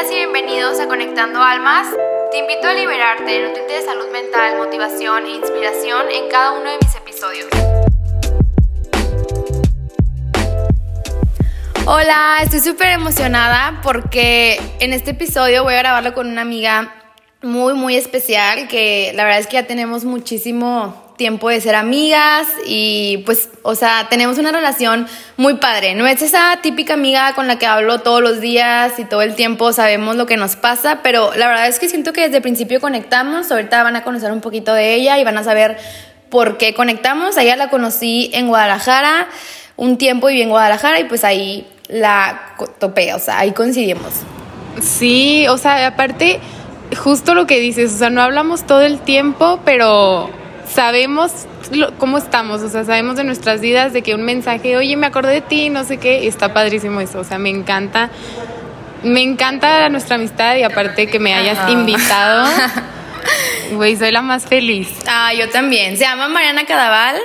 Y bienvenidos a Conectando Almas. Te invito a liberarte, nutrirte de salud mental, motivación e inspiración en cada uno de mis episodios. Hola, estoy súper emocionada porque en este episodio voy a grabarlo con una amiga muy, muy especial que la verdad es que ya tenemos muchísimo tiempo de ser amigas y pues, o sea, tenemos una relación muy padre. No es esa típica amiga con la que hablo todos los días y todo el tiempo sabemos lo que nos pasa, pero la verdad es que siento que desde el principio conectamos. Ahorita van a conocer un poquito de ella y van a saber por qué conectamos. A ella la conocí en Guadalajara un tiempo y en Guadalajara y pues ahí la topé, o sea, ahí coincidimos. Sí, o sea, aparte, justo lo que dices, o sea, no hablamos todo el tiempo, pero sabemos cómo estamos, o sea, sabemos de nuestras vidas, de que un mensaje, oye, me acordé de ti, no sé qué, está padrísimo eso, o sea, me encanta, me encanta nuestra amistad y aparte que me hayas invitado, güey, soy la más feliz. Ah, yo también, se llama Mariana Cadaval,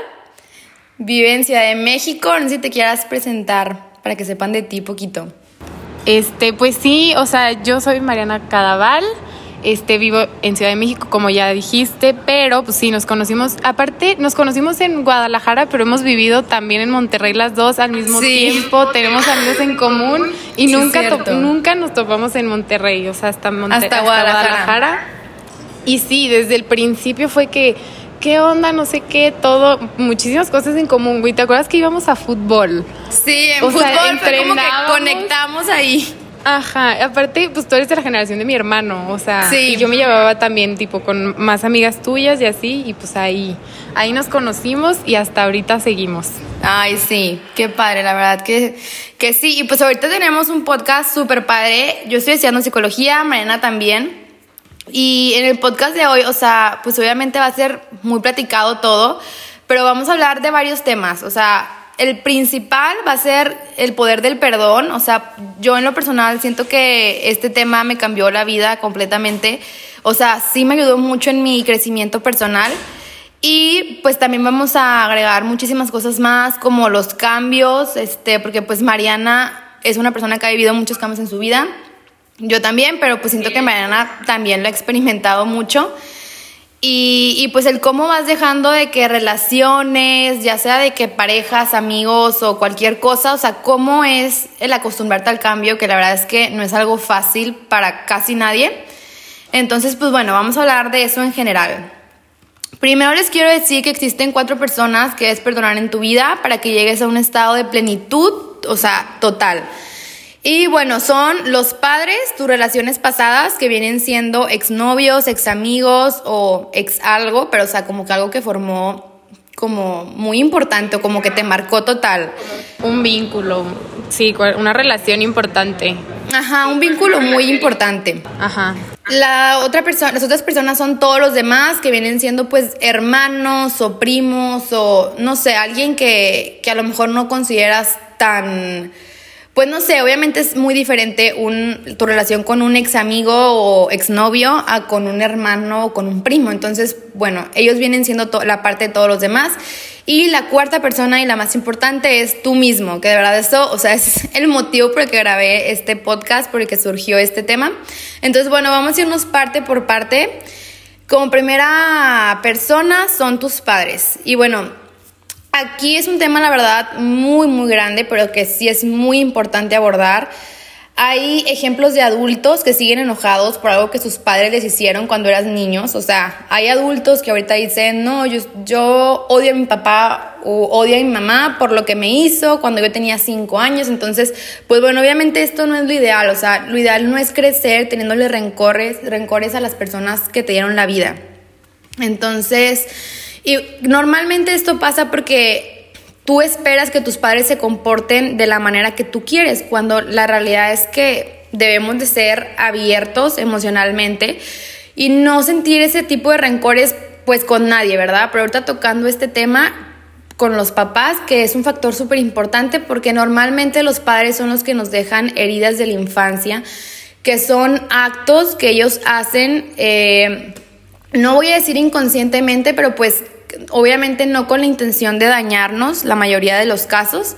vive en Ciudad de México, no sé si te quieras presentar para que sepan de ti poquito. Este, pues sí, o sea, yo soy Mariana Cadaval, este, vivo en Ciudad de México, como ya dijiste, pero pues sí, nos conocimos, aparte, nos conocimos en Guadalajara, pero hemos vivido también en Monterrey las dos al mismo tiempo, tenemos amigos en común y nunca, nunca nos topamos en Monterrey, o sea, hasta, Monterrey, hasta, Guadalajara. Y sí, desde el principio fue que, ¿qué onda? No sé qué, todo, muchísimas cosas en común, güey. ¿Te acuerdas que íbamos a fútbol? Sí, en fútbol fue como que conectamos ahí. Ajá, aparte, pues tú eres de la generación de mi hermano, o sea, y yo me llevaba también tipo con más amigas tuyas y así, y pues ahí, ahí nos conocimos y hasta ahorita seguimos. Ay, sí, qué padre, la verdad que, que sí, y pues ahorita tenemos un podcast súper padre, yo estoy estudiando psicología, Mariana también, y en el podcast de hoy, o sea, pues obviamente va a ser muy platicado todo, pero vamos a hablar de varios temas, o sea, el principal va a ser el poder del perdón. O sea, yo en lo personal siento que este tema me cambió la vida completamente. O sea, sí me ayudó mucho en mi crecimiento personal. Y pues también vamos a agregar muchísimas cosas más, como los cambios, este, porque pues Mariana es una persona que ha vivido muchos cambios en su vida. Yo también, pero pues siento que Mariana también lo ha experimentado mucho. Y, pues el cómo vas dejando de que relaciones, ya sea de que parejas, amigos o cualquier cosa, o sea, cómo es el acostumbrarte al cambio, que la verdad es que no es algo fácil para casi nadie. Entonces, pues bueno, vamos a hablar de eso en general. Primero les quiero decir que existen cuatro personas que es perdonar en tu vida para que llegues a un estado de plenitud, o sea, total. Y bueno, son los padres, tus relaciones pasadas que vienen siendo exnovios, ex amigos o ex algo, pero o sea, como que algo que formó como muy importante o como que te marcó total. Un vínculo, sí, una relación importante. Ajá, un vínculo muy importante. Ajá. La otra persona, las otras personas son todos los demás que vienen siendo pues hermanos o primos o no sé, alguien que, que a lo mejor no consideras tan pues no sé, obviamente es muy diferente un, tu relación con un ex amigo o exnovio a con un hermano o con un primo. Entonces, bueno, ellos vienen siendo la parte de todos los demás. Y la cuarta persona y la más importante es tú mismo, que de verdad eso, o sea, es el motivo por el que grabé este podcast, por el que surgió este tema. Entonces, bueno, vamos a irnos parte por parte. Como primera persona son tus padres. Y bueno, Aquí es un tema, la verdad, muy, muy grande, pero que sí es muy importante abordar. Hay ejemplos de adultos que siguen enojados por algo que sus padres les hicieron cuando eran niños. O sea, hay adultos que ahorita dicen, no, yo, yo odio a mi papá o odio a mi mamá por lo que me hizo cuando yo tenía cinco años. Entonces, pues bueno, obviamente esto no es lo ideal. O sea, lo ideal no es crecer teniéndole rencores, rencores a las personas que te dieron la vida. Entonces, y normalmente esto pasa porque tú esperas que tus padres se comporten de la manera que tú quieres, cuando la realidad es que debemos de ser abiertos emocionalmente y no sentir ese tipo de rencores pues con nadie, ¿verdad? Pero ahorita tocando este tema con los papás, que es un factor súper importante porque normalmente los padres son los que nos dejan heridas de la infancia, que son actos que ellos hacen, eh, no voy a decir inconscientemente, pero pues obviamente no con la intención de dañarnos la mayoría de los casos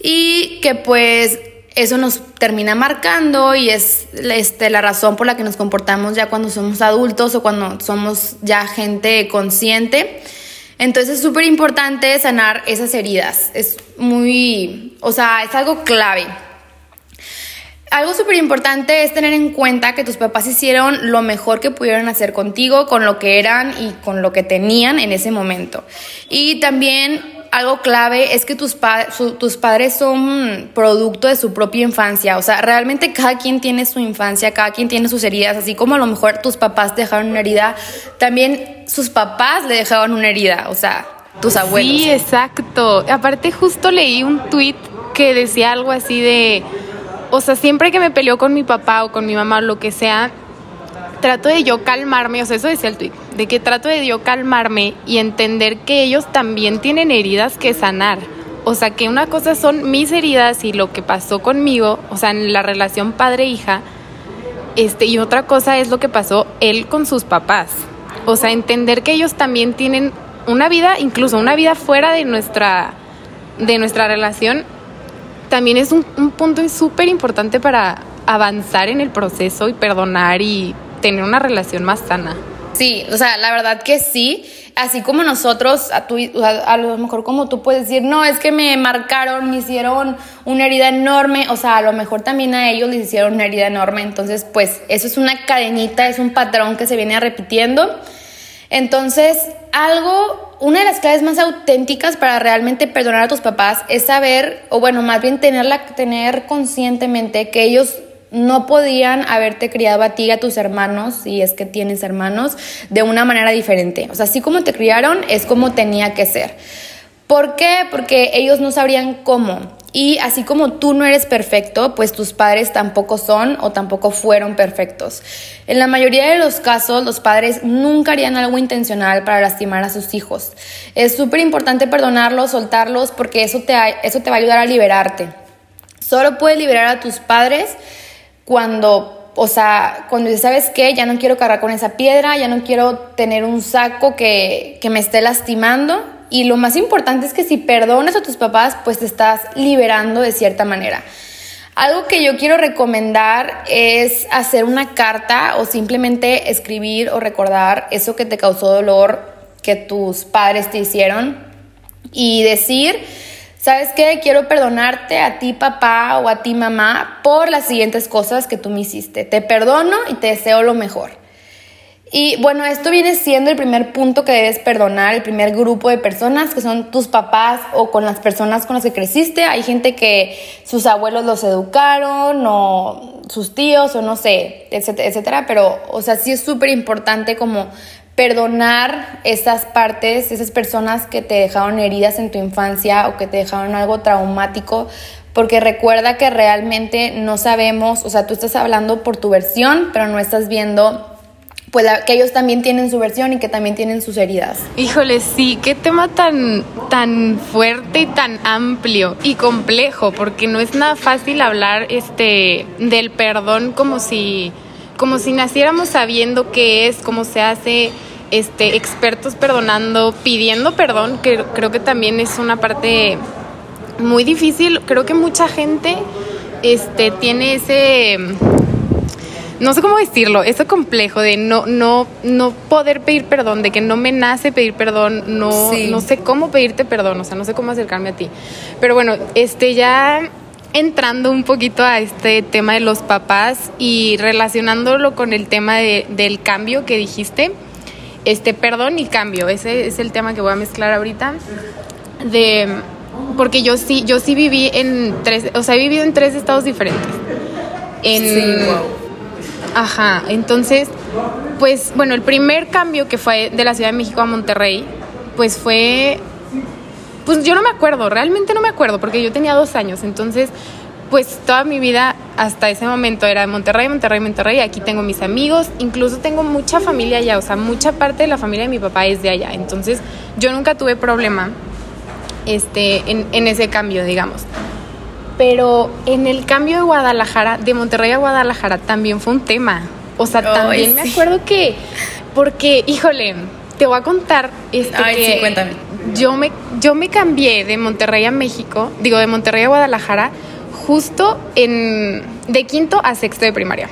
y que pues eso nos termina marcando y es este, la razón por la que nos comportamos ya cuando somos adultos o cuando somos ya gente consciente. Entonces es súper importante sanar esas heridas. Es muy, o sea, es algo clave. Algo súper importante es tener en cuenta que tus papás hicieron lo mejor que pudieron hacer contigo, con lo que eran y con lo que tenían en ese momento. Y también algo clave es que tus, tus padres son producto de su propia infancia. O sea, realmente cada quien tiene su infancia, cada quien tiene sus heridas. Así como a lo mejor tus papás te dejaron una herida, también sus papás le dejaron una herida. O sea, tus abuelos. Sí, exacto. Aparte, justo leí un tweet que decía algo así de. O sea, siempre que me peleó con mi papá o con mi mamá o lo que sea, trato de yo calmarme, o sea, eso decía el tweet, de que trato de yo calmarme y entender que ellos también tienen heridas que sanar. O sea, que una cosa son mis heridas y lo que pasó conmigo, o sea, en la relación padre-hija, este, y otra cosa es lo que pasó él con sus papás. O sea, entender que ellos también tienen una vida, incluso una vida fuera de nuestra, de nuestra relación, también es un, un punto súper importante para avanzar en el proceso y perdonar y tener una relación más sana. Sí, o sea, la verdad que sí. Así como nosotros, a, tu, a, lo mejor como tú puedes decir, no, es que me marcaron, me hicieron una herida enorme, o sea, a lo mejor también a ellos les hicieron una herida enorme. Entonces, pues eso es una cadenita, es un patrón que se viene repitiendo. Entonces, algo, una de las claves más auténticas para realmente perdonar a tus papás es saber, o bueno, más bien tenerla, tener conscientemente que ellos no podían haberte criado a ti y a tus hermanos, si es que tienes hermanos, de una manera diferente. O sea, así como te criaron, es como tenía que ser. ¿Por qué? Porque ellos no sabrían cómo. Y así como tú no eres perfecto, pues tus padres tampoco son o tampoco fueron perfectos. En la mayoría de los casos, los padres nunca harían algo intencional para lastimar a sus hijos. Es súper importante perdonarlos, soltarlos, porque eso te, eso te va a ayudar a liberarte. Solo puedes liberar a tus padres cuando, o sea, cuando ¿sabes qué? Ya no quiero cargar con esa piedra, ya no quiero tener un saco que, que me esté lastimando. Y lo más importante es que si perdonas a tus papás, pues te estás liberando de cierta manera. Algo que yo quiero recomendar es hacer una carta o simplemente escribir o recordar eso que te causó dolor que tus padres te hicieron y decir ¿Sabes qué? Quiero perdonarte a ti papá o a ti mamá por las siguientes cosas que tú me hiciste. Te perdono y te deseo lo mejor. Y bueno, esto viene siendo el primer punto que debes perdonar, el primer grupo de personas que son tus papás o con las personas con las que creciste. Hay gente que sus abuelos los educaron o sus tíos o no sé, etcétera, etcétera. Pero, o sea, sí es súper importante como perdonar esas partes, esas personas que te dejaron heridas en tu infancia o que te dejaron algo traumático, porque recuerda que realmente no sabemos, o sea, tú estás hablando por tu versión, pero no estás viendo pues que ellos también tienen su versión y que también tienen sus heridas. Híjole, sí, qué tema tan, tan fuerte y tan amplio y complejo, porque no es nada fácil hablar este, del perdón como si como si naciéramos sabiendo qué es, cómo se hace, este, expertos perdonando, pidiendo perdón, que creo que también es una parte muy difícil. Creo que mucha gente este, tiene ese, no sé cómo decirlo, ese complejo de no, no, no poder pedir perdón, de que no me nace pedir perdón, no, no sé cómo pedirte perdón, o sea, no sé cómo acercarme a ti. Pero bueno, este ya entrando un poquito a este tema de los papás y relacionándolo con el tema de, del cambio que dijiste, este perdón y cambio, ese es el tema que voy a mezclar ahorita, de porque yo sí, yo sí viví en tres, o sea, he vivido en tres estados diferentes. En, sí, Ajá, entonces, pues bueno, el primer cambio que fue de la Ciudad de México a Monterrey, pues fue pues yo no me acuerdo, realmente no me acuerdo, porque yo tenía dos años, entonces pues toda mi vida hasta ese momento era Monterrey, Monterrey, Monterrey, aquí tengo mis amigos, incluso tengo mucha familia allá, o sea, mucha parte de la familia de mi papá es de allá, entonces yo nunca tuve problema este, en, ese cambio, digamos. Pero en el cambio de Guadalajara, de Monterrey a Guadalajara, también fue un tema. O sea, también me acuerdo que, porque, híjole, te voy a contar este Ay, sí, cuéntame yo me, yo me cambié de Monterrey a México, digo, de Monterrey a Guadalajara, justo en, de quinto a sexto de primaria.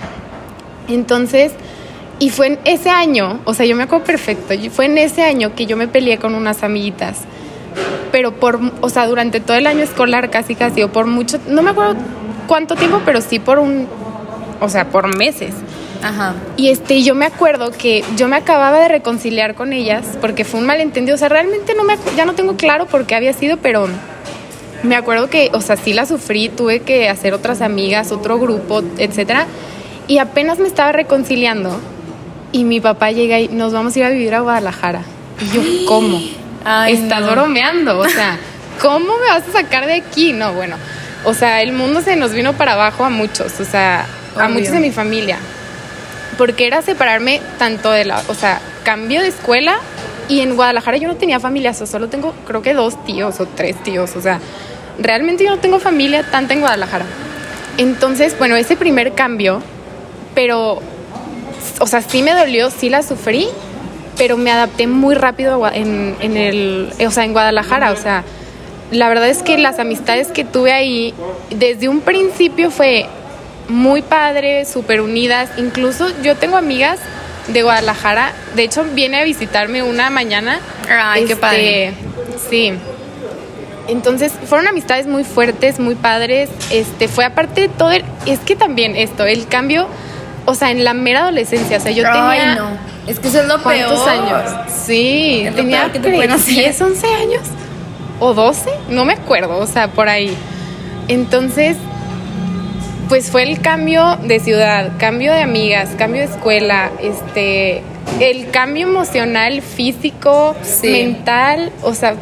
Entonces, y fue en ese año, o sea, yo me acuerdo perfecto, fue en ese año que yo me peleé con unas amiguitas. Pero por, o sea, durante todo el año escolar casi casi, o por mucho, no me acuerdo cuánto tiempo, pero sí por un, o sea, por meses. Ajá. Y este, yo me acuerdo que yo me acababa de reconciliar con ellas porque fue un malentendido. O sea, realmente no me, ya no tengo claro por qué había sido, pero me acuerdo que, o sea, sí la sufrí, tuve que hacer otras amigas, otro grupo, etcétera. Y apenas me estaba reconciliando y mi papá llega y nos vamos a ir a vivir a Guadalajara. Y yo, ¿cómo? Estás bromeando, o sea, ¿cómo me vas a sacar de aquí? No, bueno, o sea, el mundo se nos vino para abajo a muchos, o sea, a muchos de mi familia. Porque era separarme tanto de la, o sea, cambio de escuela y en Guadalajara yo no tenía familia, o solo tengo creo que dos tíos o tres tíos, o sea, realmente yo no tengo familia tanta en Guadalajara. Entonces, bueno, ese primer cambio, pero, o sea, sí me dolió, sí la sufrí, pero me adapté muy rápido en, en el, o sea, en Guadalajara, o sea, la verdad es que las amistades que tuve ahí, desde un principio fue muy padre, súper unidas, incluso yo tengo amigas de Guadalajara, de hecho viene a visitarme una mañana. Ay, qué padre. Este, sí, entonces fueron amistades muy fuertes, muy padres. Este, fue aparte de todo, es que también esto, el cambio, o sea, en la mera adolescencia, o sea, yo tenía no. Es que eso es lo ¿cuántos años? Sí, tenía que te 10, 11 años o 12, no me acuerdo, o sea, por ahí. Entonces, pues fue el cambio de ciudad, cambio de amigas, cambio de escuela, este, el cambio emocional, físico, mental, o sea,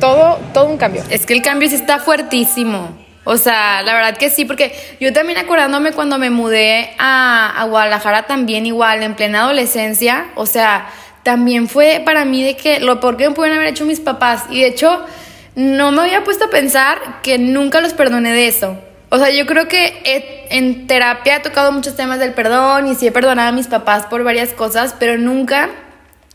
todo, todo un cambio. Es que el cambio sí está fuertísimo. O sea, la verdad que sí, porque yo también acordándome cuando me mudé a, Guadalajara también igual, en plena adolescencia, o sea, también fue para mí de que lo peor que me pudieron haber hecho mis papás. Y de hecho, no me había puesto a pensar que nunca los perdoné de eso. O sea, yo creo que en terapia he tocado muchos temas del perdón y sí he perdonado a mis papás por varias cosas, pero nunca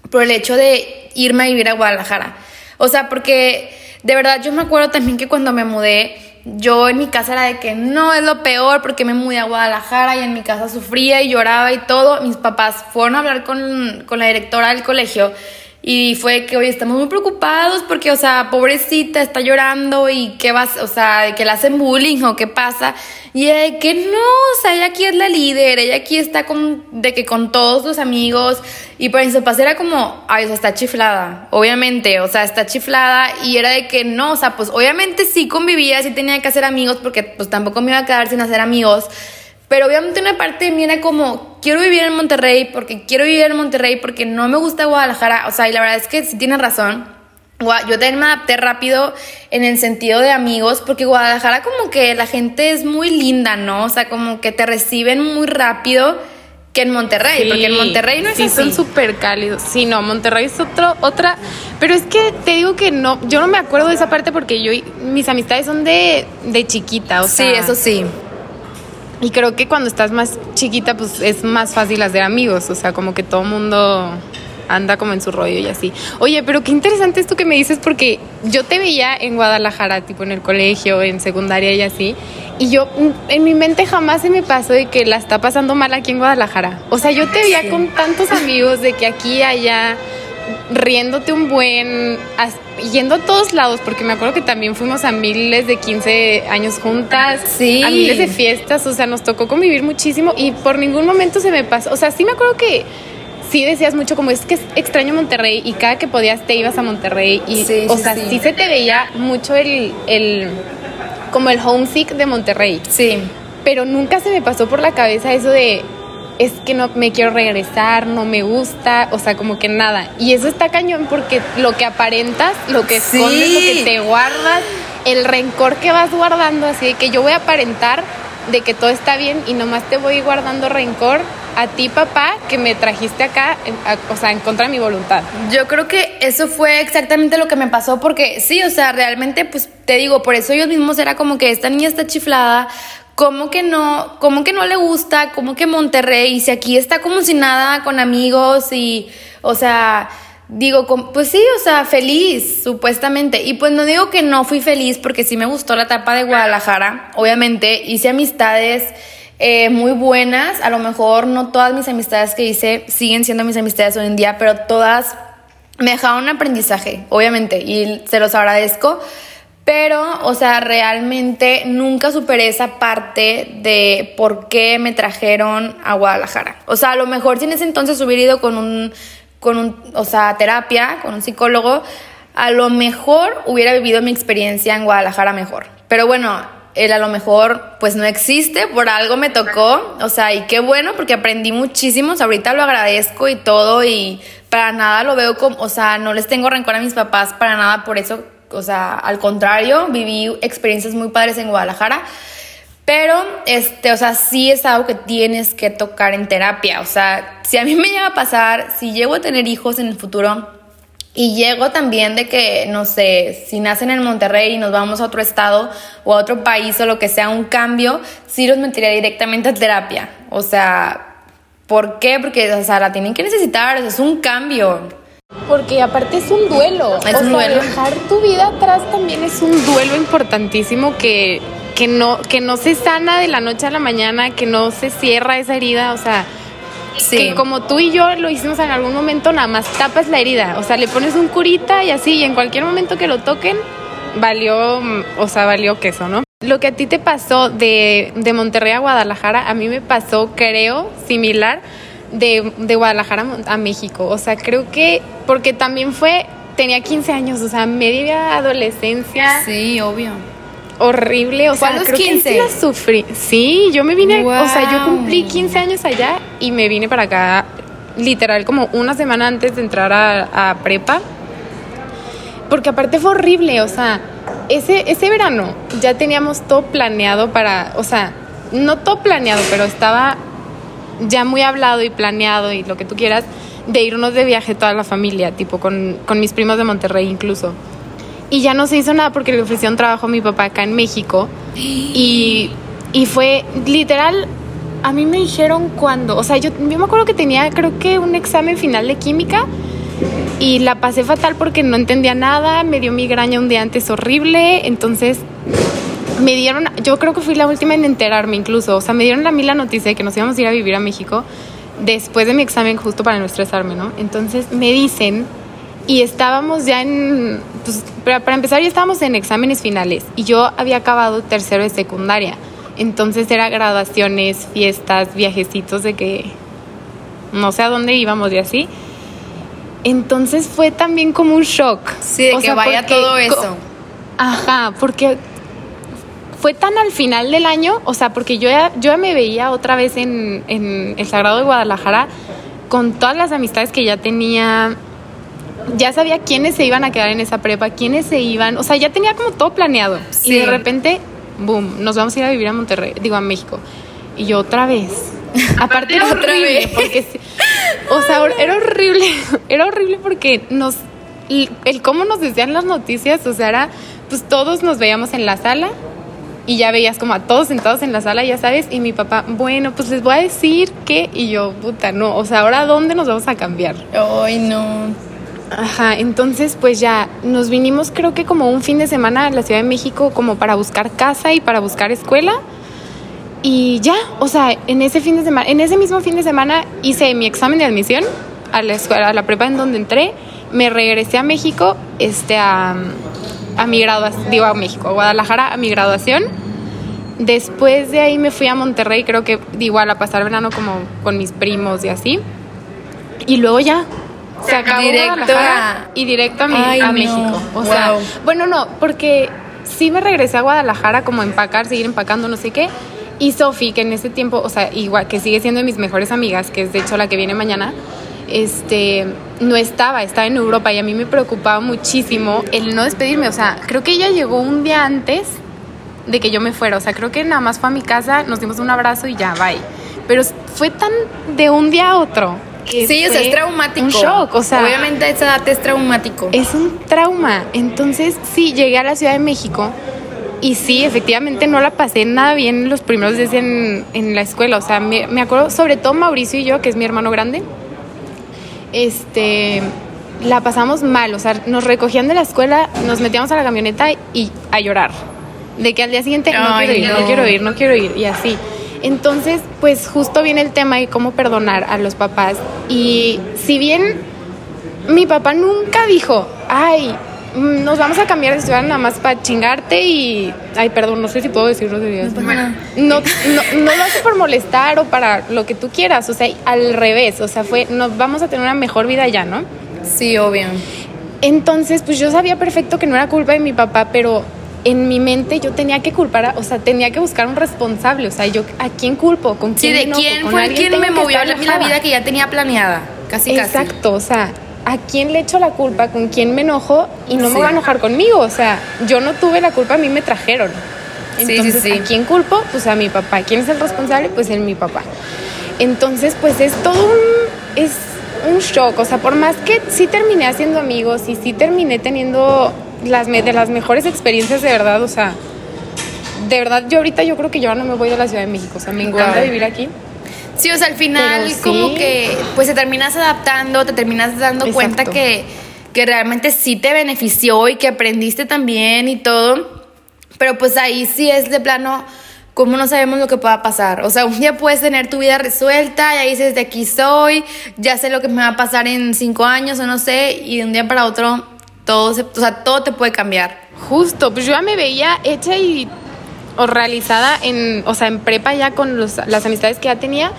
por el hecho de irme a vivir a Guadalajara. O sea, porque de verdad yo me acuerdo también que cuando me mudé, yo en mi casa era de que no es lo peor porque me mudé a Guadalajara y en mi casa sufría y lloraba y todo. Mis papás fueron a hablar con, con la directora del colegio y fue que, oye, estamos muy preocupados porque, o sea, pobrecita, está llorando y qué vas, o sea, que le hacen bullying o qué pasa. Y de que no, o sea, ella aquí es la líder, ella aquí está con, de que con todos los amigos. Y por eso papás era como, ay, o sea, está chiflada, obviamente, o sea, está chiflada. Y era de que no, o sea, pues obviamente sí convivía, sí tenía que hacer amigos porque pues tampoco me iba a quedar sin hacer amigos. Pero obviamente una parte de mí era como, quiero vivir en Monterrey porque quiero vivir en Monterrey porque no me gusta Guadalajara. O sea, y la verdad es que sí tienes razón. Yo también me adapté rápido en el sentido de amigos, porque Guadalajara como que la gente es muy linda, ¿no? O sea, como que te reciben muy rápido que en Monterrey, porque en Monterrey no es sí, son súper cálidos. Sí, no, Monterrey es otro, otra, pero es que te digo que no, yo no me acuerdo de esa parte porque yo, mis amistades son de, de chiquita, o sea. Sí, eso sí. Y creo que cuando estás más chiquita, pues es más fácil hacer amigos, o sea, como que todo mundo anda como en su rollo y así. Oye, pero qué interesante esto que me dices porque yo te veía en Guadalajara, tipo en el colegio, en secundaria y así, y yo mm, en mi mente jamás se me pasó de que la está pasando mal aquí en Guadalajara. O sea, yo te veía con tantos amigos de que aquí allá riéndote un buen, yendo a todos lados, porque me acuerdo que también fuimos a miles de 15 años juntas, sí. a miles de fiestas, o sea, nos tocó convivir muchísimo y por ningún momento se me pasó, o sea, sí me acuerdo que sí decías mucho como es que es extraño Monterrey y cada que podías te ibas a Monterrey y o sea, sí. se te veía mucho el, el como el homesick de Monterrey. Sí. Pero nunca se me pasó por la cabeza eso de es que no me quiero regresar, no me gusta, o sea, como que nada. Y eso está cañón porque lo que aparentas, lo que escondes, lo que te guardas, el rencor que vas guardando, así de que yo voy a aparentar de que todo está bien y nomás te voy guardando rencor a ti, papá, que me trajiste acá, o sea, en contra de mi voluntad. Yo creo que eso fue exactamente lo que me pasó, porque sí, o sea, realmente, pues te digo, por eso ellos mismos era como que esta niña está chiflada, ¿Cómo que no? ¿Cómo que no le gusta? ¿Cómo que Monterrey? Si aquí está como si nada con amigos y, o sea, digo, pues sí, o sea, feliz, supuestamente. Y pues no digo que no fui feliz porque sí me gustó la etapa de Guadalajara. Obviamente hice amistades eh, muy buenas. A lo mejor no todas mis amistades que hice siguen siendo mis amistades hoy en día, pero todas me dejaron un aprendizaje, obviamente, y se los agradezco. Pero, o sea, realmente nunca superé esa parte de por qué me trajeron a Guadalajara. O sea, a lo mejor si en ese entonces hubiera ido con un, con un, o sea, terapia, con un psicólogo, a lo mejor hubiera vivido mi experiencia en Guadalajara mejor. Pero bueno, él a lo mejor pues no existe, por algo me tocó, o sea, y qué bueno porque aprendí muchísimo, ahorita lo agradezco y todo y para nada lo veo como, o sea, no les tengo rencor a mis papás para nada por eso o sea, al contrario, viví experiencias muy padres en Guadalajara. Pero, este, o sea, sí es algo que tienes que tocar en terapia. O sea, si a mí me llega a pasar, si llego a tener hijos en el futuro y llego también de que, no sé, si nacen en Monterrey y nos vamos a otro estado o a otro país o lo que sea, un cambio, sí los metería directamente a terapia. O sea, ¿por qué? Porque, o sea, la tienen que necesitar, es un cambio. Porque aparte es un duelo. Es un duelo. dejar tu vida atrás también es un duelo importantísimo que, que, no, que no se sana de la noche a la mañana, que no se cierra esa herida. O sea, que como tú y yo lo hicimos en algún momento, nada más tapas la herida. O sea, le pones un curita y así, y en cualquier momento que lo toquen, valió, o sea, valió queso, ¿no? Lo que a ti te pasó de, de Monterrey a Guadalajara, a mí me pasó, creo, similar de, de Guadalajara a México. O sea, creo que porque también fue, tenía 15 años, o sea, media adolescencia. Sí, obvio. Horrible, o sea, creo 15? que sufrí. Sí, yo me vine, o sea, yo cumplí 15 años allá y me vine para acá literal como una semana antes de entrar a, a prepa. Porque aparte fue horrible, o sea, ese, ese verano ya teníamos todo planeado para, o sea, no todo planeado, pero estaba ya muy hablado y planeado y lo que tú quieras de irnos de viaje toda la familia, tipo con, con mis primos de Monterrey incluso. Y ya no se hizo nada porque le ofrecieron trabajo a mi papá acá en México. Y, y fue literal, a mí me dijeron cuando, o sea, yo, yo me acuerdo que tenía creo que un examen final de química y la pasé fatal porque no entendía nada, me dio migraña un día antes horrible, entonces me dieron, yo creo que fui la última en enterarme incluso, o sea, me dieron a mí la noticia de que nos íbamos a ir a vivir a México después de mi examen justo para no estresarme, ¿no? Entonces me dicen y estábamos ya en, pues, para empezar ya estábamos en exámenes finales y yo había acabado tercero de secundaria, entonces era graduaciones, fiestas, viajecitos de que no sé a dónde íbamos y así. Entonces fue también como un shock. Sí, de que vaya todo eso. Ajá, porque fue tan al final del año, o sea, porque yo ya, yo me veía otra vez en, en el Sagrado de Guadalajara con todas las amistades que ya tenía, ya sabía quiénes se iban a quedar en esa prepa, quiénes se iban, o sea, ya tenía como todo planeado. Y de repente, boom, nos vamos a ir a vivir a Monterrey, digo a México. Y yo otra vez. Aparte era horrible, porque, o sea, era horrible, era horrible porque nos, el cómo nos decían las noticias, o sea, era, pues todos nos veíamos en la sala y ya veías como a todos sentados en la sala, ya sabes, y mi papá, bueno, pues les voy a decir que, y yo, puta, no, o sea, ahora dónde nos vamos a cambiar. Ay, no. Ajá, entonces pues ya nos vinimos creo que como un fin de semana a la Ciudad de México como para buscar casa y para buscar escuela. Y ya, o sea, en ese fin de semana, en ese mismo fin de semana hice mi examen de admisión a la escuela, a la prepa en donde entré, me regresé a México, este a a mi graduación, digo a México, a Guadalajara a mi graduación. Después de ahí me fui a Monterrey, creo que igual a pasar verano como con mis primos y así. Y luego ya se acabó directo y directo a, mi, a México. O sea, bueno, no, porque sí me regresé a Guadalajara como a empacar, seguir empacando, no sé qué. Y Sofi, que en ese tiempo, o sea, igual que sigue siendo de mis mejores amigas, que es de hecho la que viene mañana, este, no estaba, estaba en Europa y a mí me preocupaba muchísimo el no despedirme. O sea, creo que ella llegó un día antes de que yo me fuera. O sea, creo que nada más fue a mi casa, nos dimos un abrazo y ya, bye. Pero fue tan de un día a otro. Que sí, o sea, es traumático. Un shock, o sea. Obviamente a esa edad es traumático. Es un trauma. Entonces, sí, llegué a la Ciudad de México y sí, efectivamente no la pasé nada bien los primeros días en, en la escuela. O sea, me, me acuerdo, sobre todo Mauricio y yo, que es mi hermano grande este la pasamos mal, o sea, nos recogían de la escuela, nos metíamos a la camioneta y a llorar. De que al día siguiente no Ay, quiero ir, no no. quiero ir, no quiero ir, y así. Entonces, pues justo viene el tema de cómo perdonar a los papás. Y si bien mi papá nunca dijo, ay, nos vamos a cambiar de ciudad nada más para chingarte y... Ay, perdón, no sé si puedo decir groserías. No. No, no, no lo hace por molestar o para lo que tú quieras, o sea, al revés, o sea, fue, nos vamos a tener una mejor vida ya, ¿no? Sí, obvio. Entonces, pues yo sabía perfecto que no era culpa de mi papá, pero en mi mente yo tenía que culpar, a- o sea, tenía que buscar un responsable, o sea, yo ¿a quién culpo? ¿Con Sí, quién de enojo? quién ¿Con fue quien me movió la, la vida que ya tenía planeada. Casi, casi. Exacto, o sea, ¿a quién le echo la culpa? ¿Con quién me enojo? Y no Sí. me va a enojar conmigo, o sea, yo no tuve la culpa, a mí me trajeron. Sí, sí, Entonces, sí. ¿a quién culpo? Pues a mi papá. ¿Quién es el responsable? Pues el mi papá. Entonces, pues es todo un es un shock, o sea, por más que sí terminé haciendo amigos y sí terminé teniendo las me- de las mejores experiencias de verdad, o sea, de verdad yo ahorita yo creo que yo no me voy de la Ciudad de México, o sea, me encanta vivir aquí. Sí, o sea, al final Pero sí. como que pues te terminas adaptando, te terminas dando Exacto. cuenta que, que realmente sí te benefició y que aprendiste también y todo. Pero pues ahí sí es de plano, como no sabemos lo que pueda pasar. O sea, un día puedes tener tu vida resuelta, ya dices, de aquí soy, ya sé lo que me va a pasar en cinco años o no sé, y de un día para otro todo, se, o sea, todo te puede cambiar. Justo, pues yo ya me veía hecha y o realizada en, o sea, en prepa ya con los- las amistades que ya tenía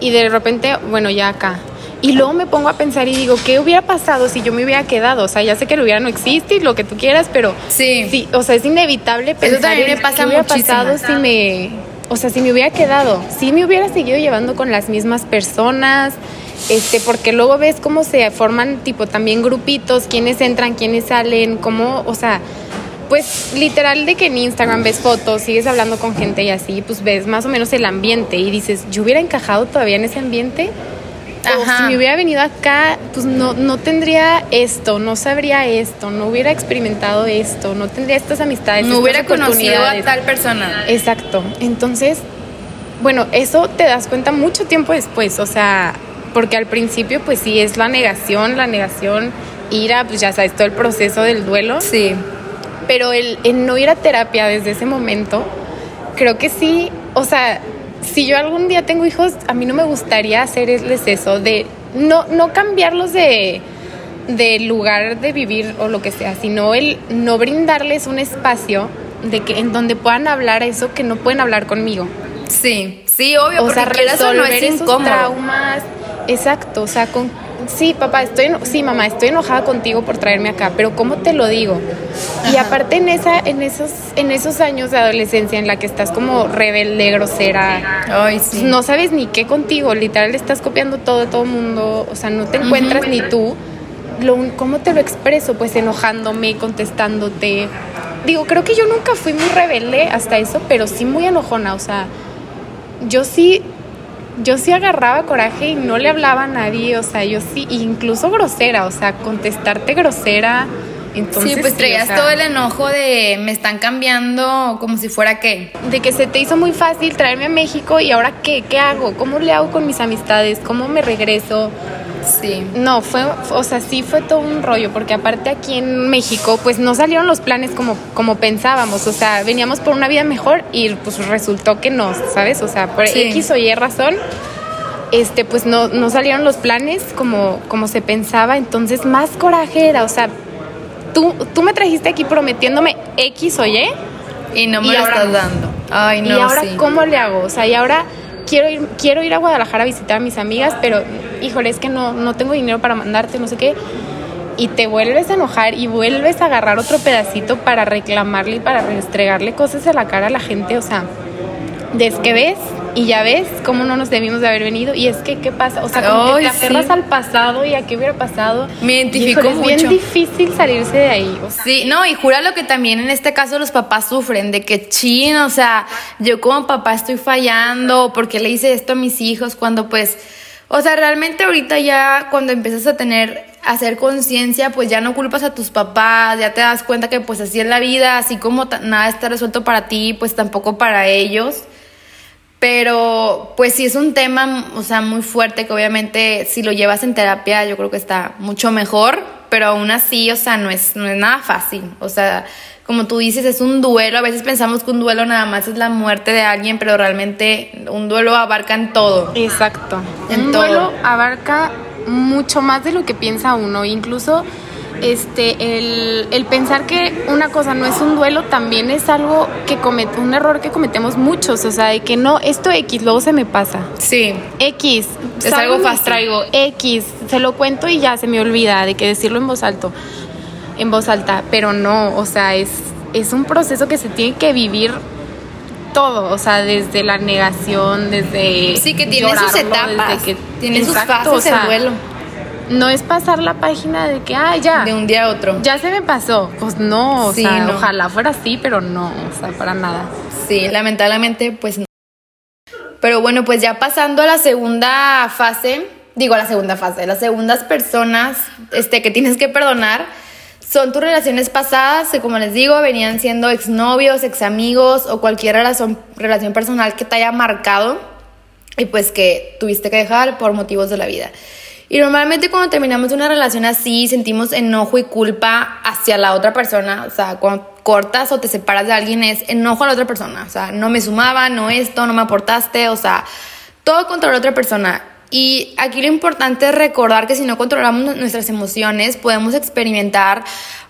y de repente, bueno, ya acá. Y luego me pongo a pensar y digo, ¿qué hubiera pasado si yo me hubiera quedado? O sea, ya sé que lo hubiera no existe y lo que tú quieras, pero Sí. sí, o sea, es inevitable pensar también en me pasa qué hubiera muchísimo. pasado si me, o sea, si me hubiera quedado, si me hubiera seguido llevando con las mismas personas, este, porque luego ves cómo se forman tipo también grupitos, quiénes entran, quiénes salen, cómo, o sea, pues literal de que en Instagram ves fotos, sigues hablando con gente y así, pues ves más o menos el ambiente y dices, yo hubiera encajado todavía en ese ambiente. O Ajá. si me hubiera venido acá, pues no, no tendría esto, no sabría esto, no hubiera experimentado esto, no tendría estas amistades. No estas hubiera conocido a tal persona. Exacto. Entonces, bueno, eso te das cuenta mucho tiempo después, o sea, porque al principio pues sí es la negación, la negación, ira, pues ya sabes, todo el proceso del duelo, Sí. Pero el, el no ir a terapia desde ese momento, creo que sí, o sea, si yo algún día tengo hijos, a mí no me gustaría hacerles eso, de no, no cambiarlos de, de lugar de vivir o lo que sea, sino el no brindarles un espacio de que en donde puedan hablar eso que no pueden hablar conmigo. Sí, sí, obvio, O porque sea, quieras o no resolver es esos incómodo. traumas. Exacto, o sea, con sí, papá, estoy sí, mamá, estoy enojada contigo por traerme acá, pero ¿cómo te lo digo? Y aparte en esa en esos en esos años de adolescencia en la que estás como rebelde, grosera, Ay, pues sí. no sabes ni qué contigo, literal estás copiando todo todo el mundo, o sea, no te encuentras ni tú. Lo, ¿Cómo te lo expreso? Pues enojándome, contestándote. Digo, creo que yo nunca fui muy rebelde hasta eso, pero sí muy enojona, o sea, yo sí, yo sí agarraba coraje y no le hablaba a nadie, o sea, yo sí, incluso grosera, o sea, contestarte grosera. Entonces, sí, pues o traías sea, todo el enojo de me están cambiando como si fuera qué. de que se te hizo muy fácil traerme a México y ahora qué, qué hago, cómo le hago con mis amistades, cómo me regreso. Sí. No, fue, o sea, sí fue todo un rollo, porque aparte aquí en México, pues no salieron los planes como, como pensábamos, o sea, veníamos por una vida mejor y pues resultó que no, ¿sabes? O sea, por Sí. X o Y razón, este, pues no, no salieron los planes como, como se pensaba, entonces más coraje era, o sea, tú, tú me trajiste aquí prometiéndome X o Y, Y no me Y lo ahora estás dando. Ay, no, y ahora, sí. ¿cómo le hago? O sea, y ahora quiero ir, quiero ir a Guadalajara a visitar a mis amigas, pero híjole, es que no, no tengo dinero para mandarte, no sé qué. Y te vuelves a enojar y vuelves a agarrar otro pedacito para reclamarle y para restregarle cosas a la cara a la gente. O sea, es que ves y ya ves cómo no nos debimos de haber venido. Y es que, ¿qué pasa? O sea, como Ay, que te aferras sí. al pasado y a qué hubiera pasado. Me identifico Híjole, Es bien mucho. difícil salirse de ahí. O sea, Sí, no, y jura lo que también en este caso los papás sufren, de que chin, o sea, yo como papá estoy fallando, ¿por qué le hice esto a mis hijos? Cuando pues, o sea, realmente ahorita ya cuando empiezas a tener, a hacer conciencia, pues ya no culpas a tus papás, ya te das cuenta que pues así es la vida, así como nada está resuelto para ti, pues tampoco para ellos. Pero pues sí es un tema, o sea, muy fuerte que obviamente si lo llevas en terapia yo creo que está mucho mejor. pero aún así, o sea, no es, no es nada fácil. O sea, como tú dices, es un duelo. A veces pensamos que un duelo nada más es la muerte de alguien, pero realmente un duelo abarca en todo. Exacto. un duelo abarca mucho más de lo que piensa uno. Incluso este, el, pensar que una cosa no es un duelo también es algo que comete, un error que cometemos muchos, o sea, de que no, esto X, luego se me pasa. Sí. X. Es algo fácil. Traigo X, se lo cuento y ya se me olvida de que decirlo en voz alto, en voz alta, pero no, o sea, es, es un proceso que se tiene que vivir todo, o sea, desde la negación, desde Sí, que tiene sus etapas, que, tiene sus fases el duelo no es pasar la página de que, ah, ya. De un día a otro. Ya se me pasó. Pues no, o sea, ojalá fuera así, pero no, o sea, para nada. Sí, lamentablemente, pues no. Pero bueno, pues ya pasando a la segunda fase, digo a la segunda fase, las segundas personas este, que tienes que perdonar son tus relaciones pasadas, que como les digo, venían siendo exnovios, examigos o cualquier relación, relación personal que te haya marcado y pues que tuviste que dejar por motivos de la vida. Y normalmente cuando terminamos una relación así, sentimos enojo y culpa hacia la otra persona. O sea, cuando cortas o te separas de alguien es enojo a la otra persona. O sea, no me sumaba, no esto, no me aportaste. O sea, todo contra la otra persona. Y aquí lo importante es recordar que si no controlamos nuestras emociones, podemos experimentar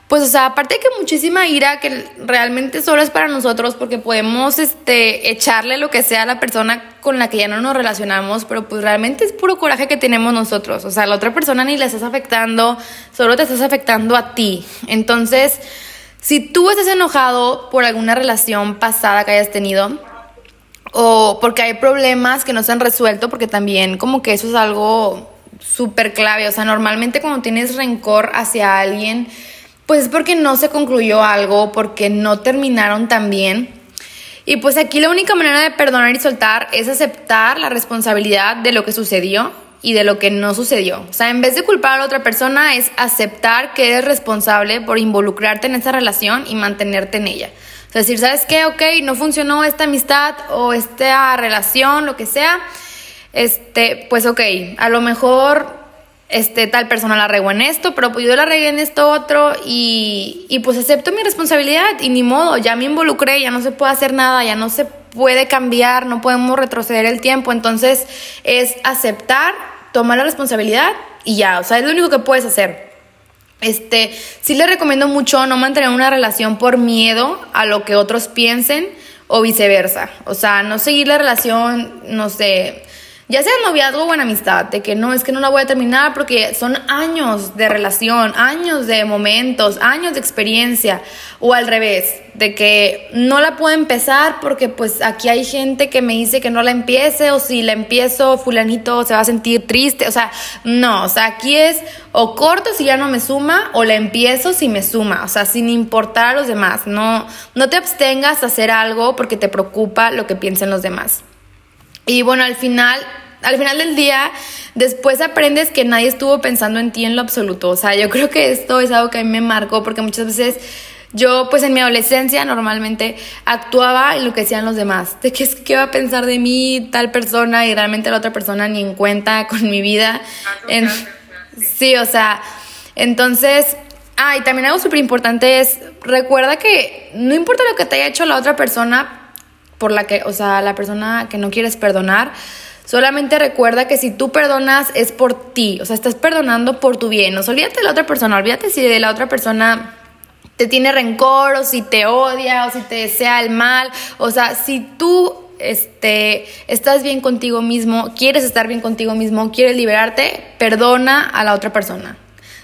pues, o sea, aparte de que muchísima ira que realmente solo es para nosotros porque podemos este, echarle lo que sea a la persona con la que ya no nos relacionamos, pero pues realmente es puro coraje que tenemos nosotros. O sea, la otra persona ni la estás afectando, solo te estás afectando a ti. Entonces, si tú estás enojado por alguna relación pasada que hayas tenido, o porque hay problemas que no se han resuelto, porque también como que eso es algo súper clave. O sea, normalmente cuando tienes rencor hacia alguien, pues es porque no se concluyó algo, porque no terminaron tan bien. Y pues aquí la única manera de perdonar y soltar es aceptar la responsabilidad de lo que sucedió y de lo que no sucedió. O sea, en vez de culpar a la otra persona es aceptar que eres responsable por involucrarte en esa relación y mantenerte en ella. Decir, ¿sabes qué? Ok, no funcionó esta amistad o esta relación, lo que sea. Este, pues ok, a lo mejor este, tal persona la regó en esto, pero pues yo la regué en esto otro y, y pues acepto mi responsabilidad y ni modo, ya me involucré, ya no se puede hacer nada, ya no se puede cambiar, no podemos retroceder el tiempo, entonces es aceptar, tomar la responsabilidad y ya, o sea, es lo único que puedes hacer. Este, sí le recomiendo mucho no mantener una relación por miedo a lo que otros piensen o viceversa. O sea, no seguir la relación, no sé, ya sea noviazgo o buena amistad, de que no, es que no la voy a terminar porque son años de relación, años de momentos, años de experiencia, o al revés, de que no la puedo empezar porque pues aquí hay gente que me dice que no la empiece o si la empiezo fulanito se va a sentir triste, o sea, no, o sea, aquí es o corto si ya no me suma o la empiezo si me suma, o sea, sin importar a los demás, no, no te abstengas a hacer algo porque te preocupa lo que piensen los demás. Y bueno, al final, al final del día, después aprendes que nadie estuvo pensando en ti en lo absoluto. O sea, yo creo que esto es algo que a mí me marcó porque muchas veces yo, pues en mi adolescencia, normalmente actuaba en lo que decían los demás. De qué, qué va a pensar de mí tal persona y realmente la otra persona ni en cuenta con mi vida. En, sí, o sea, entonces... Ah, y también algo súper importante es, recuerda que no importa lo que te haya hecho la otra persona, por la que, o sea, la persona que no quieres perdonar, solamente recuerda que si tú perdonas es por ti, o sea, estás perdonando por tu bien. No olvídate de la otra persona, olvídate si la otra persona te tiene rencor o si te odia o si te desea el mal, o sea, si tú este, estás bien contigo mismo, quieres estar bien contigo mismo, quieres liberarte, perdona a la otra persona.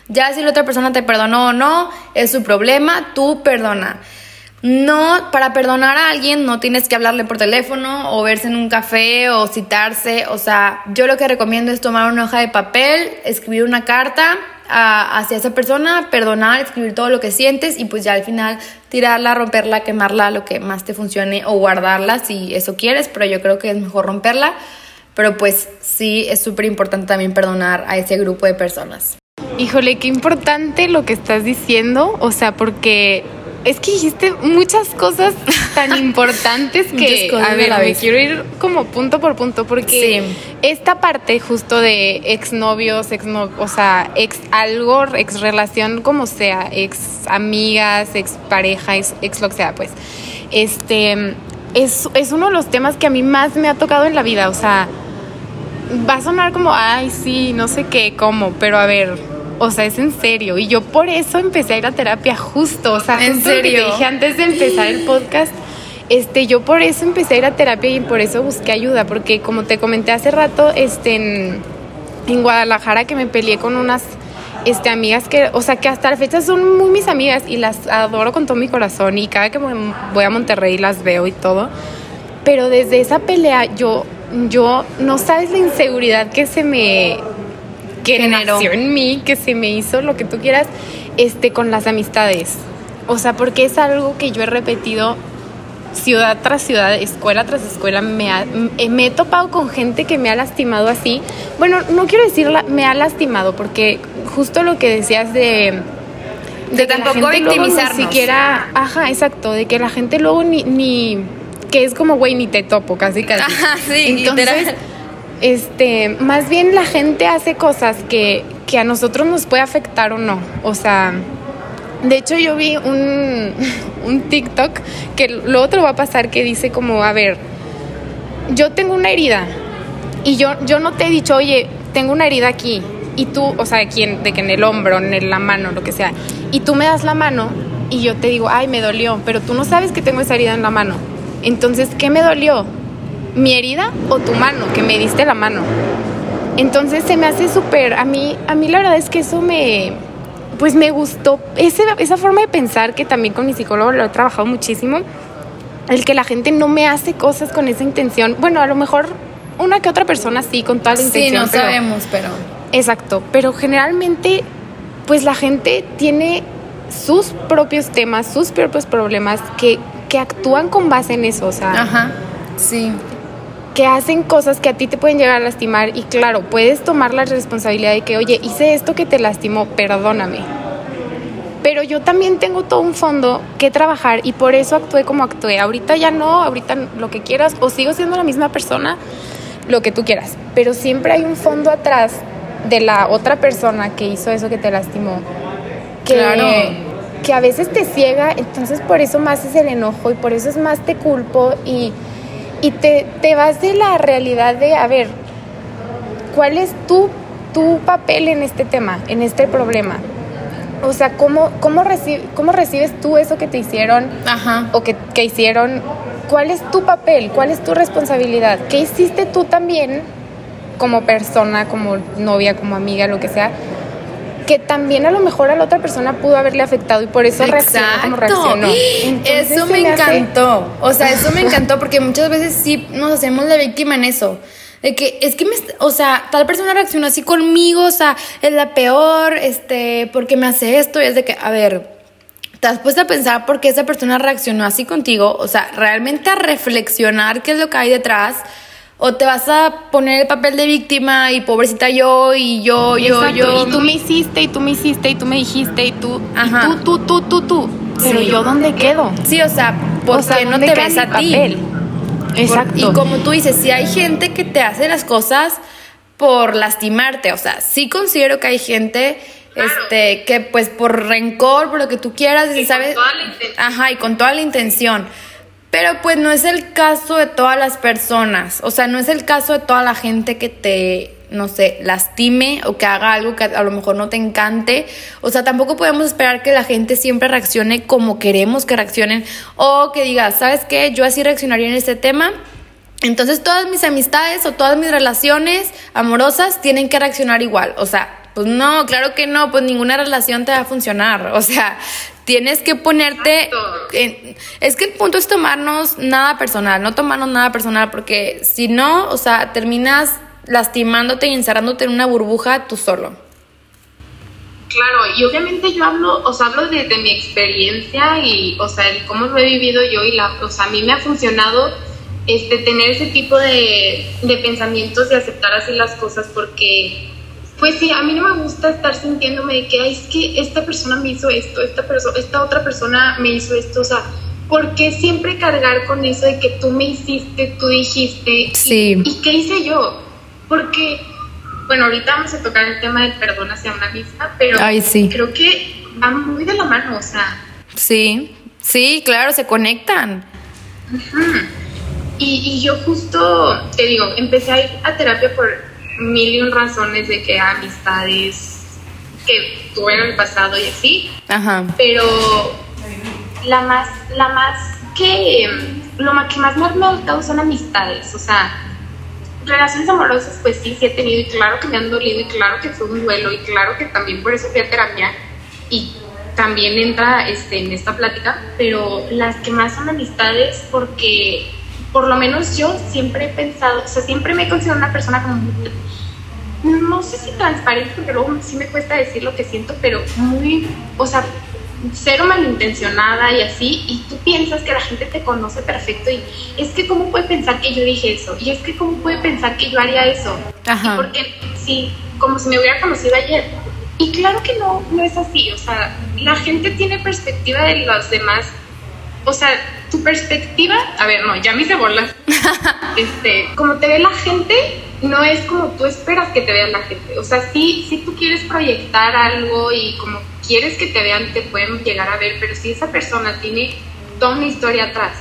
Ya si la otra persona te perdonó o no, es su problema, tú perdona. No, para perdonar a alguien no tienes que hablarle por teléfono o verse en un café o citarse. O sea, yo lo que recomiendo es tomar una hoja de papel, escribir una carta hacia esa persona, perdonar, escribir todo lo que sientes y pues ya al final tirarla, romperla, quemarla, lo que más te funcione o guardarla si eso quieres, pero yo creo que es mejor romperla. Pero pues sí, es súper importante también perdonar a ese grupo de personas. Híjole, qué importante lo que estás diciendo, o sea, porque es que dijiste muchas cosas tan importantes que, a ver, me quiero ir como punto por punto, porque esta parte justo de exnovios, ex no, o sea, ex algo, ex relación, como sea, ex amigas, ex pareja, ex, ex lo que sea, pues, este, es, es uno de los temas que a mí más me ha tocado en la vida, o sea, va a sonar como, ay, sí, no sé qué, cómo, pero a ver, o sea, es en serio. Y yo por eso empecé a ir a terapia justo, o sea, ¿En serio? te dije antes de empezar el podcast. Este, yo por eso empecé a ir a terapia y por eso busqué ayuda, porque como te comenté hace rato, este, en, en Guadalajara que me peleé con unas este, amigas que, o sea, que hasta la fecha son muy mis amigas y las adoro con todo mi corazón y cada que voy a Monterrey las veo y todo. Pero desde esa pelea yo, yo, no sabes la inseguridad que se me, que nació en mí, que se me hizo lo que tú quieras, este, con las amistades. O sea, porque es algo que yo he repetido ciudad tras ciudad, escuela tras escuela, me, me he topado con gente que me ha lastimado así. Bueno, no quiero decir me ha lastimado, porque justo lo que decías de... De, tampoco victimizarnos. Ni siquiera, ajá, exacto, de que la gente luego ni, ni que es como, güey, ni te topo, casi casi. Ajá, sí, Entonces, este, más bien la gente hace cosas que, que a nosotros nos puede afectar o no. O sea, de hecho yo vi un, un TikTok que lo va a pasar que dice como, a ver, yo tengo una herida y yo, yo no te he dicho, oye, tengo una herida aquí y tú, o sea, aquí de que en el hombro, en la mano, lo que sea, y tú me das la mano y yo te digo, ay, me dolió, pero tú no sabes que tengo esa herida en la mano. Entonces, ¿qué me dolió? ¿Mi herida o tu mano, que me diste la mano? Entonces se me hace súper, a mí, a mí la verdad es que eso me, pues me gustó, ese, esa forma de pensar que también con mi psicólogo lo he trabajado muchísimo, el que la gente no me hace cosas con esa intención. Bueno, a lo mejor una que otra persona sí, con toda la intención. Sí, no sabemos, pero... Exacto, pero generalmente, pues la gente tiene sus propios temas, sus propios problemas que, que actúan con base en eso, o sea... Ajá, sí que hacen cosas que a ti te pueden llegar a lastimar y claro, puedes tomar la responsabilidad de que, oye, hice esto que te lastimó, perdóname. Pero yo también tengo todo un fondo que trabajar y por eso actué como actué. Ahorita ya no, ahorita lo que quieras, o sigo siendo la misma persona, lo que tú quieras. Pero siempre hay un fondo atrás de la otra persona que hizo eso que te lastimó. Que, claro. que a veces te ciega, entonces por eso más es el enojo y por eso es más te culpo y y te, te vas de la realidad de, a ver, ¿cuál es tu, tu papel en este tema, en este problema? O sea, ¿cómo, cómo, cómo recibes tú eso que te hicieron Ajá. o que, que hicieron? ¿Cuál es tu papel? ¿Cuál es tu responsabilidad? ¿Qué hiciste tú también como persona, como novia, como amiga, lo que sea? Que también a lo mejor a la otra persona pudo haberle afectado y por eso reaccionó como reaccionó. eso me, encantó. O sea, eso me encantó porque muchas veces sí nos hacemos la víctima en eso. De que es que me, o sea, tal persona reaccionó así conmigo, o sea, es la peor, este, porque me hace esto y es de que, a ver, te has puesto a pensar por qué esa persona reaccionó así contigo, o sea, realmente a reflexionar qué es lo que hay detrás o te vas a poner el papel de víctima y pobrecita yo y yo, yo, yo. Y tú me hiciste y tú me hiciste y tú me dijiste y tú, Ajá. Y tú, tú, tú, tú, tú. Pero yo dónde quedo? Sí, o sea, ¿por qué no te ves a ti? Exacto. y como tú dices, si hay gente que te hace las cosas por lastimarte, o sea, sí considero que hay gente este que pues por rencor, por lo que tú quieras, y ¿sabes? Ajá, y con toda la intención. Pero pues no es el caso de todas las personas, o sea, no es el caso de toda la gente que te, no sé, lastime o que haga algo que a lo mejor no te encante. O sea, tampoco podemos esperar que la gente siempre reaccione como queremos que reaccionen o que diga, ¿sabes qué? Yo así reaccionaría en este tema. Entonces todas mis amistades o todas mis relaciones amorosas tienen que reaccionar igual. O sea, pues no, claro que no, pues ninguna relación te va a funcionar. O sea, Tienes que ponerte... es que el punto es tomarnos nada personal, no tomarnos nada personal, porque si no, o sea, terminas lastimándote y encerrándote en una burbuja tú solo. Claro, y obviamente yo hablo, o sea, hablo desde mi experiencia y, o sea, el cómo lo he vivido yo y la, o sea, a mí me ha funcionado este, tener ese tipo de, de pensamientos y aceptar así las cosas porque pues sí, a mí no me gusta estar sintiéndome de que, es que esta persona me hizo esto, esta, persona, esta otra persona me hizo esto, o sea, ¿por qué siempre cargar con eso de que tú me hiciste, tú dijiste? Sí. ¿Y, qué hice yo? Porque, bueno, ahorita vamos a tocar el tema del perdón hacia una misma, pero creo que va muy de la mano, o sea. Sí, sí, claro, se conectan. y, y yo justo, te digo, empecé a ir a terapia por mil y un razones de que amistades que tuve en el pasado y así. Ajá. Pero la más, la más que, lo que más me ha marcado son amistades, o sea, relaciones amorosas, pues sí, sí he tenido y claro que me han dolido y claro que fue un duelo y claro que también por eso fui a terapia y también entra este, en esta plática, pero las que más son amistades porque por lo menos yo siempre he pensado, o sea, siempre me he considerado una persona como no sé si transparente, porque luego sí me cuesta decir lo que siento, pero muy, o sea, cero malintencionada y así, y tú piensas que la gente te conoce perfecto y es que cómo puede pensar que yo dije eso, y es que cómo puede pensar que yo haría eso, Ajá. porque sí, como si me hubiera conocido ayer. Y claro que no, no es así, o sea, la gente tiene perspectiva de los demás, o sea, tu perspectiva, a ver, no, ya me hice bolas, este, como te ve la gente, no es como tú esperas que te vean la gente. O sea, sí, si tú quieres proyectar algo y como quieres que te vean, te pueden llegar a ver, pero si esa persona tiene toda una historia atrás,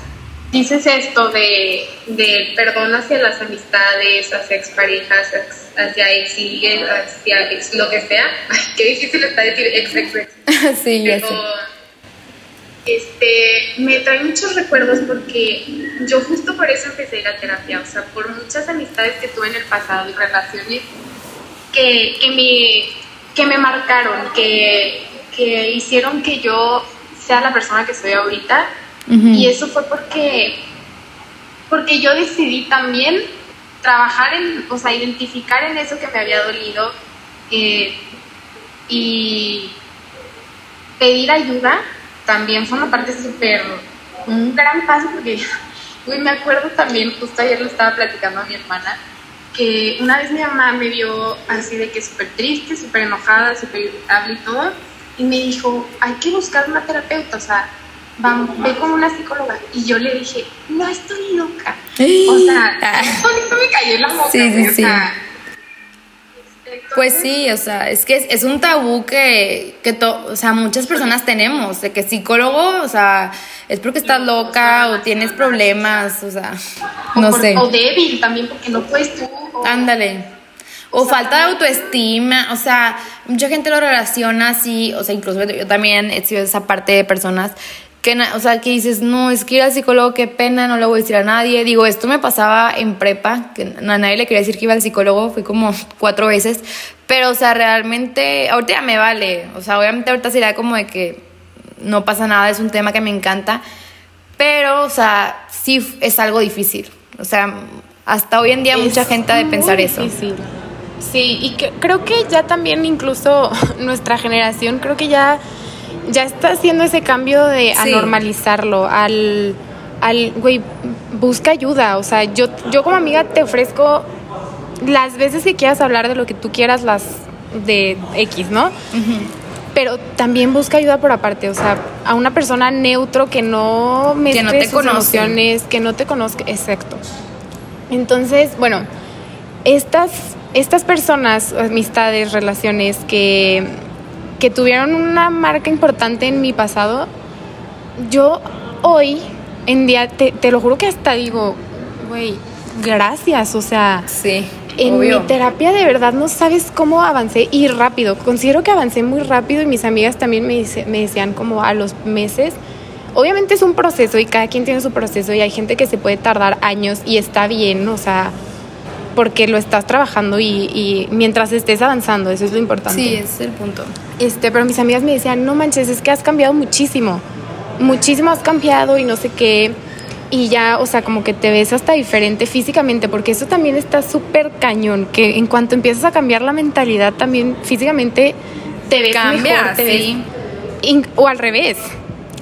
dices esto de, de perdón hacia las amistades, hacia exparejas, hacia ex hacia ex, lo que sea. Ay, qué difícil está decir ex, ex, ex. sí, ya sé este, me trae muchos recuerdos porque yo justo por eso empecé a ir a terapia, o sea, por muchas amistades que tuve en el pasado y relaciones que, que, me, que me marcaron, que, que hicieron que yo sea la persona que soy ahorita. Y eso fue porque, porque yo decidí también trabajar en, o sea, identificar en eso que me había dolido eh, y pedir ayuda también fue una parte súper, un gran paso porque me acuerdo también, justo ayer lo estaba platicando a mi hermana, que una vez mi mamá me vio así de que súper triste, súper enojada, súper irritable y todo, y me dijo, hay que buscar una terapeuta, o sea, vamos, ve con una psicóloga. Y yo le dije, no estoy loca. O sea, eso me cayó en la boca. Sí, sí, sí. Pues sí, o sea, es que es, un tabú que, que o sea, muchas personas tenemos, de que psicólogo, o sea, es porque estás loca o tienes problemas, o sea, no sé. O débil también porque no puedes tú. Ándale. O, falta de autoestima, o sea, mucha gente lo relaciona así, o sea, incluso yo también he sido esa parte de personas que, o sea, que dices, no, es que ir al psicólogo, qué pena, no lo voy a decir a nadie. Digo, esto me pasaba en prepa, que a nadie le quería decir que iba al psicólogo, fui como cuatro veces, pero, o sea, realmente, ahorita ya me vale, o sea, obviamente ahorita sería como de que no pasa nada, es un tema que me encanta, pero, o sea, sí es algo difícil, o sea, hasta hoy en día mucha gente ha de pensar eso. Sí, y creo que ya también incluso nuestra generación, creo que ya ya está haciendo ese cambio de a normalizarlo, al, al, güey, busca ayuda. O sea, yo, yo como amiga te ofrezco las veces que quieras hablar de lo que tú quieras, las de X, ¿no? Pero también busca ayuda por aparte, o sea, a una persona neutro que no me que no te sus emociones, que no te conozca, exacto. Entonces, bueno, estas, estas personas, amistades, relaciones que que tuvieron una marca importante en mi pasado, yo hoy en día, te, lo juro que hasta digo, güey, gracias, o sea, sí, en mi terapia de verdad no sabes cómo avancé y rápido, considero que avancé muy rápido y mis amigas también me, me decían como a los meses, obviamente es un proceso y cada quien tiene su proceso y hay gente que se puede tardar años y está bien, o sea, porque lo estás trabajando y, mientras estés avanzando, eso es lo importante. Sí, ese es el punto. Este, pero mis amigas me decían, no manches, es que has cambiado muchísimo, muchísimo has cambiado y no sé qué. Y ya, o sea, como que te ves hasta diferente físicamente, porque eso también está súper cañón, que en cuanto empiezas a cambiar la mentalidad, también físicamente te ves Cambia, mejor, sí. o al revés.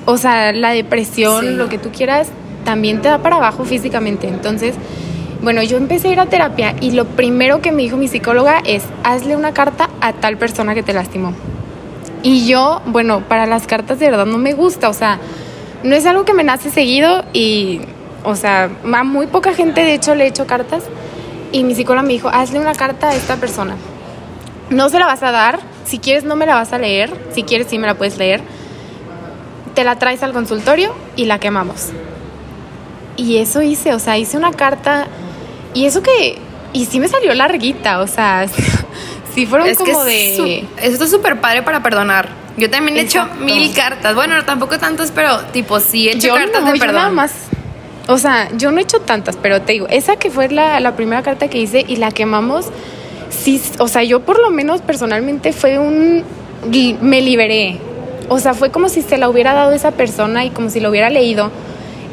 O sea, la depresión, lo que tú quieras, también te da para abajo físicamente. Entonces, bueno, yo empecé a ir a terapia y lo primero que me dijo mi psicóloga es, hazle una carta a tal persona que te lastimó. Y yo, bueno, para las cartas de verdad no me gusta, o sea, no es algo que me nace seguido y, o sea, a muy poca gente de hecho le he hecho cartas y mi psicóloga me dijo, hazle una carta a esta persona. No se la vas a dar, si quieres no me la vas a leer, si quieres sí me la puedes leer. Te la traes al consultorio y la quemamos. Y eso hice, o sea, hice una carta y eso que, y sí me salió larguita, o sea, sí fueron como de... Esto es súper padre para perdonar. Yo también he hecho mil cartas. Bueno, tampoco tantas, pero tipo, sí he hecho cartas de perdón. nada más. O sea, yo no he hecho tantas, pero te digo, esa que fue la, la primera carta que hice y la quemamos, sí, o sea, yo por lo menos personalmente fue un... me liberé. O sea, fue como si se la hubiera dado esa persona y como si lo hubiera leído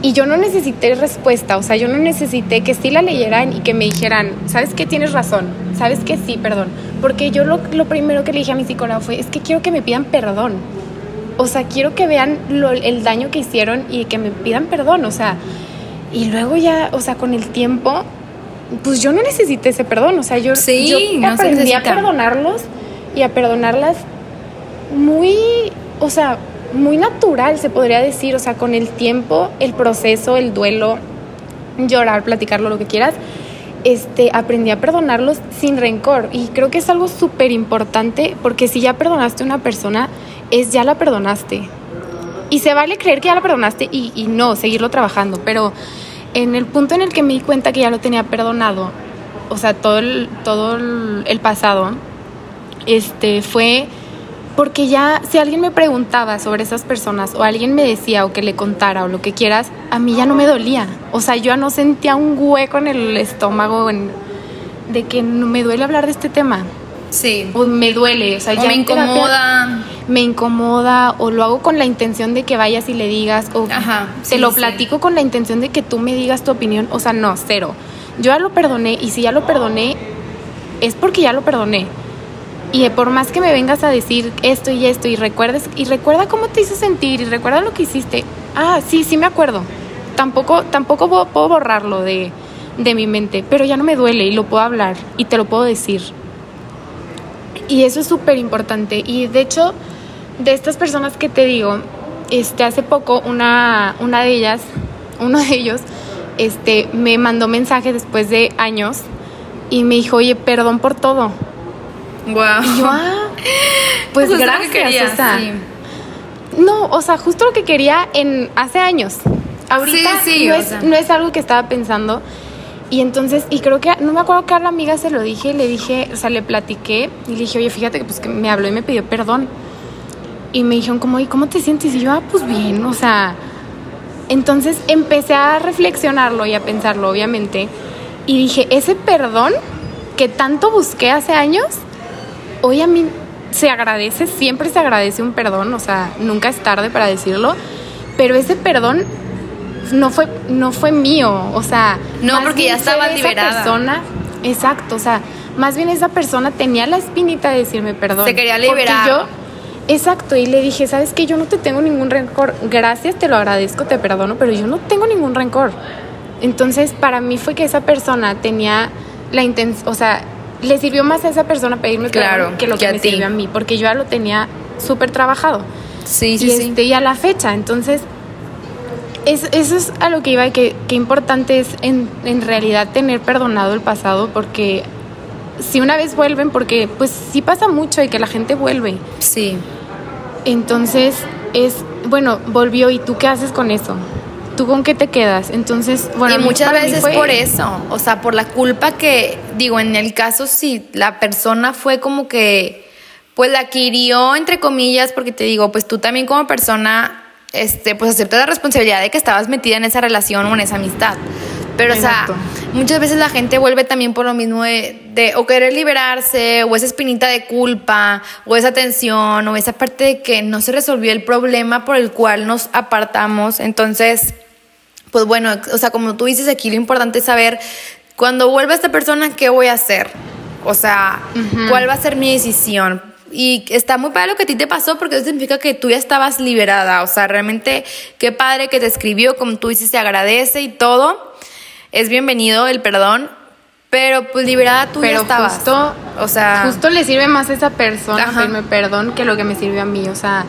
y yo no necesité respuesta, o sea, yo no necesité que sí la leyeran y que me dijeran, ¿sabes qué? Tienes razón, ¿sabes qué? Sí, perdón. Porque yo lo, lo primero que le dije a mi psicóloga fue, es que quiero que me pidan perdón. O sea, quiero que vean lo, el daño que hicieron y que me pidan perdón, o sea. Y luego ya, o sea, con el tiempo, pues yo no necesité ese perdón, o sea, yo, sí, aprendí a perdonarlos y a perdonarlas muy, o sea, muy natural, se podría decir, o sea, con el tiempo, el proceso, el duelo, llorar, platicarlo, lo que quieras, este, aprendí a perdonarlos sin rencor. Y creo que es algo súper importante porque si ya perdonaste a una persona, es ya la perdonaste. Y se vale creer que ya la perdonaste y, no, seguirlo trabajando. Pero en el punto en el que me di cuenta que ya lo tenía perdonado, o sea, todo el, todo el pasado, este, fue porque ya si alguien me preguntaba sobre esas personas o alguien me decía o que le contara o lo que quieras, a mí ya no me dolía. O sea, yo ya no sentía un hueco en el estómago de que no me duele hablar de este tema. Sí. O me duele, o sea, ya me incomoda. me incomoda o lo hago con la intención de que vayas y le digas o te lo platico con la intención de que tú me digas tu opinión, o sea, no, cero. Yo ya lo perdoné y si ya lo perdoné es porque ya lo perdoné. Y por más que me vengas a decir esto y esto y recuerdes y recuerda cómo te hizo sentir y recuerda lo que hiciste. Ah, sí, sí me acuerdo. Tampoco tampoco puedo borrarlo de, de mi mente, pero ya no me duele y lo puedo hablar y te lo puedo decir. Y eso es súper importante. Y de hecho, de estas personas que te digo, este, hace poco una, una de ellas, uno de ellos, este, me mandó mensaje después de años y me dijo, oye, perdón por todo. Wow. Y yo, ah, pues gracias. o No, o sea, justo lo que quería en hace años. Ahorita no, es, no es algo que estaba pensando. Y entonces, y creo que, no me acuerdo que a la amiga se lo dije, le dije, o sea, le platiqué y le dije, oye, fíjate que pues que me habló y me pidió perdón. Y me dijeron como, ¿y cómo te sientes? Y yo, ah, pues bien, o sea, entonces empecé a reflexionarlo y a pensarlo, obviamente. Y dije, ese perdón que tanto busqué hace años, hoy a mí se agradece, siempre se agradece un perdón, o sea, nunca es tarde para decirlo, pero ese perdón no fue, no fue mío, o sea, no, porque ya estaba liberada. persona, exacto, o sea, más bien esa persona tenía la espinita de decirme perdón. Se quería liberar. yo, exacto, y le dije, ¿sabes qué? Yo no te tengo ningún rencor, gracias, te lo agradezco, te perdono, pero yo no tengo ningún rencor. Entonces, para mí fue que esa persona tenía la intención, o sea, le sirvió más a esa persona pedirme claro, que lo que, me sirvió a mí, porque yo ya lo tenía súper trabajado. Sí, sí, y, sí. Este, y a la fecha, entonces, es, eso es a lo que iba, que, que importante es en, en realidad tener perdonado el pasado, porque si una vez vuelven, porque pues sí pasa mucho y que la gente vuelve. Sí. Entonces, es, bueno, volvió y tú qué haces con eso? ¿Tú con qué te quedas? Entonces, bueno. Y muchas veces por eso, o sea, por la culpa que, digo, en el caso si la persona fue como que, pues la adquirió, entre comillas, porque te digo, pues tú también como persona, este, pues aceptas la responsabilidad de que estabas metida en esa relación o en esa amistad. Pero, o sea, muchas veces la gente vuelve también por lo mismo de, de, o querer liberarse, o esa espinita de culpa, o esa tensión, o esa parte de que no se resolvió el problema por el cual nos apartamos. Entonces, pues bueno, o sea, como tú dices aquí, lo importante es saber cuando vuelva esta persona, ¿qué voy a hacer? O sea, ¿cuál va a ser mi decisión? Y está muy padre lo que a ti te pasó porque eso significa que tú ya estabas liberada. O sea, realmente qué padre que te escribió, como tú dices, te agradece y todo. Es bienvenido el perdón, pero pues liberada tú pero ya estabas. Justo, O sea. Justo le sirve más a esa persona pedirme perdón que lo que me sirvió a mí. O sea.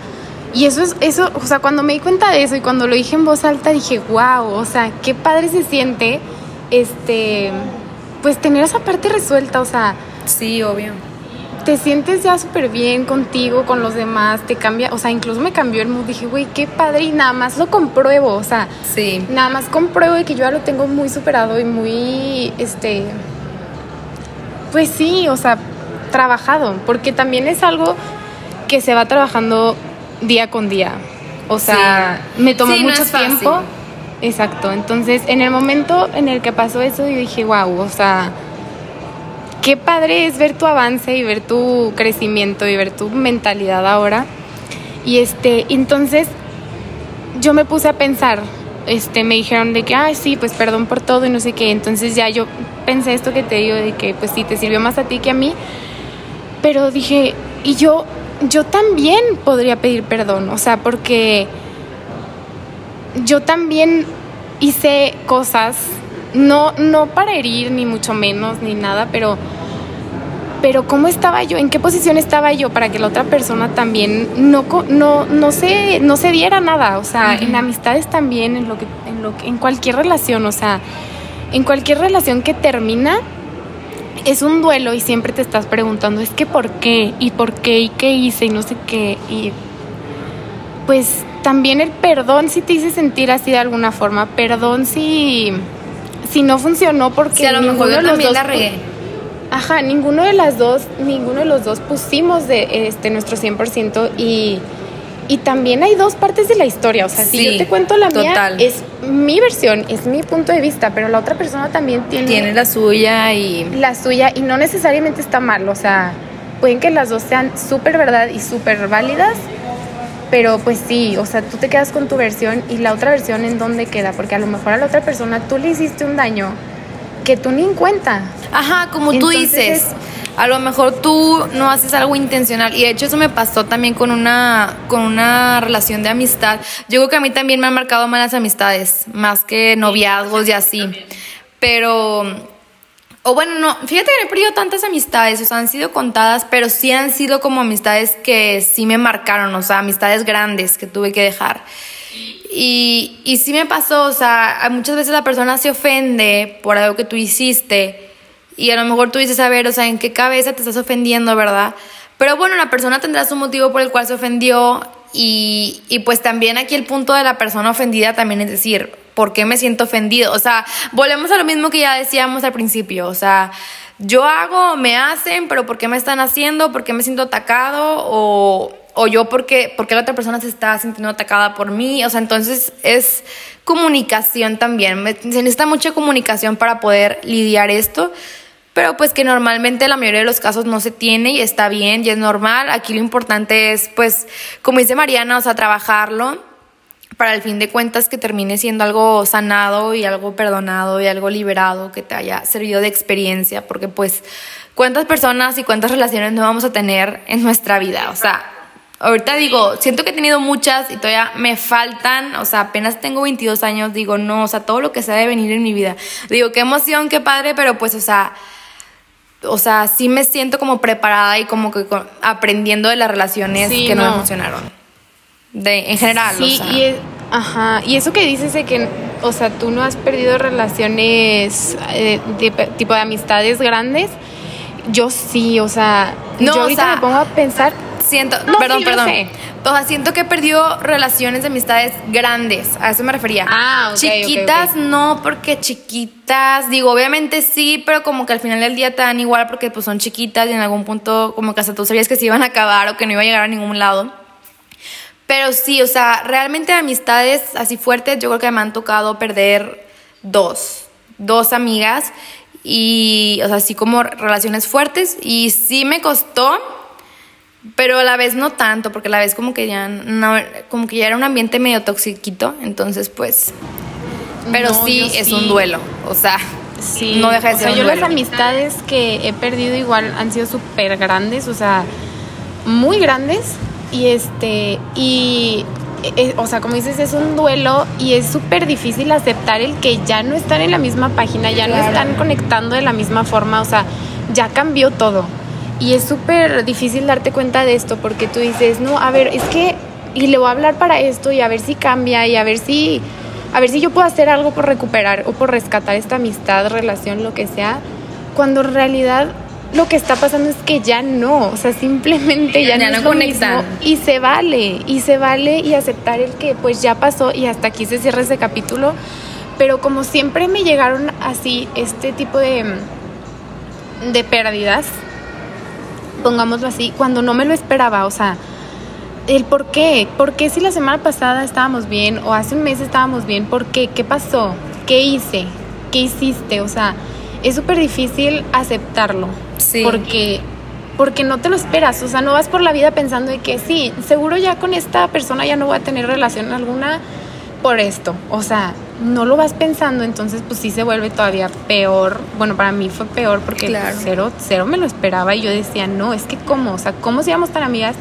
Y eso es, eso, o sea, cuando me di cuenta de eso y cuando lo dije en voz alta, dije, wow, o sea, qué padre se siente, este, pues tener esa parte resuelta, o sea, Sí, obvio. te sientes ya súper bien contigo, con los demás, te cambia, o sea, incluso me cambió el mood, dije, güey, qué padre y nada más lo compruebo, o sea, Sí. nada más compruebo de que yo ya lo tengo muy superado y muy, este, pues sí, o sea, trabajado, porque también es algo que se va trabajando día con día. O sea, me tomó Sí, no mucho fácil. tiempo. Exacto. Entonces, en el momento en el que pasó eso, yo dije, wow, o sea, qué padre es ver tu avance y ver tu crecimiento y ver tu mentalidad ahora. Y este, entonces yo me puse a pensar, este, me dijeron de que, ay, sí, pues perdón por todo y no sé qué. Entonces ya yo pensé esto que te digo de que, pues sí, te sirvió más a ti que a mí. Pero dije, y yo, yo también podría pedir perdón, o sea, porque yo también hice cosas, no, no para herir, ni mucho menos, ni nada, pero pero cómo estaba yo, en qué posición estaba yo para que la otra persona también no no no se no se diera nada, o sea, en amistades también, en lo que en lo que en cualquier relación, o sea, en cualquier relación que termina es un duelo y siempre te estás preguntando, es que por qué y por qué y qué hice y no sé qué y pues también el perdón si te hice sentir así de alguna forma, perdón si si no funcionó porque Sí, a lo mejor ninguno yo de los también dos la pu- regué. Ajá, ninguno de las dos, ninguno de los dos pusimos de este nuestro 100% y y también hay dos partes de la historia, o sea, si yo te cuento la mía total. es mi versión, es mi punto de vista, pero la otra persona también tiene, Tiene la suya y. la suya y no necesariamente está mal, o sea, pueden que las dos sean súper verdad y súper válidas, pero pues sí, o sea, tú te quedas con tu versión y la otra versión en dónde queda, porque a lo mejor a la otra persona tú le hiciste un daño que tú ni en cuenta. Ajá, como tú Entonces dices. es- A lo mejor tú no haces algo intencional. Y de hecho, eso me pasó también con una, con una relación de amistad. Yo creo que a mí también me han marcado malas amistades, más que noviazgos y así. Pero. O bueno, no, fíjate que no he perdido tantas amistades, o sea, han sido contadas, pero sí han sido como amistades que sí me marcaron, o sea, amistades grandes que tuve que dejar. Y, y sí me pasó, o sea, a- muchas veces la persona se ofende por algo que tú hiciste y a lo mejor tú dices, a ver, o sea, ¿en qué cabeza te estás ofendiendo, verdad? Pero bueno, la persona tendrá su motivo por el cual se ofendió y, y pues también aquí el punto de la persona ofendida también es decir, ¿por qué me siento ofendido? O sea, volvemos a lo mismo que ya decíamos al principio, o sea, yo hago, me hacen, pero ¿por qué me están haciendo? ¿Por qué me siento atacado? O, o yo porque, porque la otra persona se está sintiendo atacada por mí. O sea, entonces es comunicación también. Se necesita mucha comunicación para poder lidiar esto. Pero pues que normalmente la mayoría de los casos no se tiene y está bien y es normal. Aquí lo importante es pues, como dice Mariana, o sea, trabajarlo para el fin de cuentas que termine siendo algo sanado y algo perdonado y algo liberado que te haya servido de experiencia, porque pues cuántas personas y cuántas relaciones no vamos a tener en nuestra vida, o sea, ahorita digo, siento que he tenido muchas y todavía me faltan, o sea, apenas tengo 22 años, digo, no, o sea, todo lo que se ha de venir en mi vida. Digo, qué emoción, qué padre, pero pues, o sea, o sea, sí me siento como preparada y como que aprendiendo de las relaciones Sí, que no, me funcionaron. De, en general, Sí, o sea. y es- ajá, y eso que dices de que, o sea, tú no has perdido relaciones eh, de, tipo de amistades grandes, yo sí, o sea, No, yo o ahorita sea, me pongo a pensar, Siento, No, perdón, sí, perdón. O sea, siento que he perdido relaciones de amistades grandes. A eso me refería. Ah, ok, ok, Chiquitas no, porque chiquitas, digo, obviamente sí, pero como que al final del día te dan igual porque pues son chiquitas y en algún punto como que hasta tú sabías que se iban a acabar o que no iba a llegar a ningún lado. Pero sí, o sea, realmente amistades así fuertes, yo creo que me han tocado perder dos, dos amigas y, o sea, así como relaciones fuertes y sí me costó, pero a la vez no tanto, porque a la vez como que ya, no, como que ya era un ambiente medio toxiquito, entonces pues, pero No, sí es sí. un duelo, o sea, sí, no deja de o ser sea, un yo duelo. las amistades que he perdido igual han sido súper grandes, o sea, muy grandes, y este, y, eh, o sea, como dices, es un duelo y es súper difícil aceptar el que ya no están en la misma página, ya no están conectando de la misma forma, o sea, ya cambió todo. Y es súper difícil darte cuenta de esto porque tú dices, no, a ver, es que, y le voy a hablar para esto y a ver si cambia y a ver si, a ver si yo puedo hacer algo por recuperar o por rescatar esta amistad, relación, lo que sea, cuando en realidad lo que está pasando es que ya no, o sea, simplemente ya, no, conectan. y se vale, y se vale y aceptar el que pues ya pasó y hasta aquí se cierra ese capítulo, pero como siempre me llegaron así este tipo de de pérdidas, pongámoslo así, cuando no me lo esperaba, o sea, el por qué, por qué si la semana pasada estábamos bien o hace un mes estábamos bien, ¿por qué? ¿Qué pasó? ¿Qué hice? ¿Qué hiciste? O sea, es súper difícil aceptarlo. Sí. Porque, porque no te lo esperas, o sea, no vas por la vida pensando de que sí, seguro ya con esta persona ya no voy a tener relación alguna por esto. O sea, no lo vas pensando, entonces pues sí se vuelve todavía peor. Bueno, para mí fue peor porque cero, cero me lo esperaba y yo decía, no, es que cómo, o sea, ¿cómo seamos tan amigas?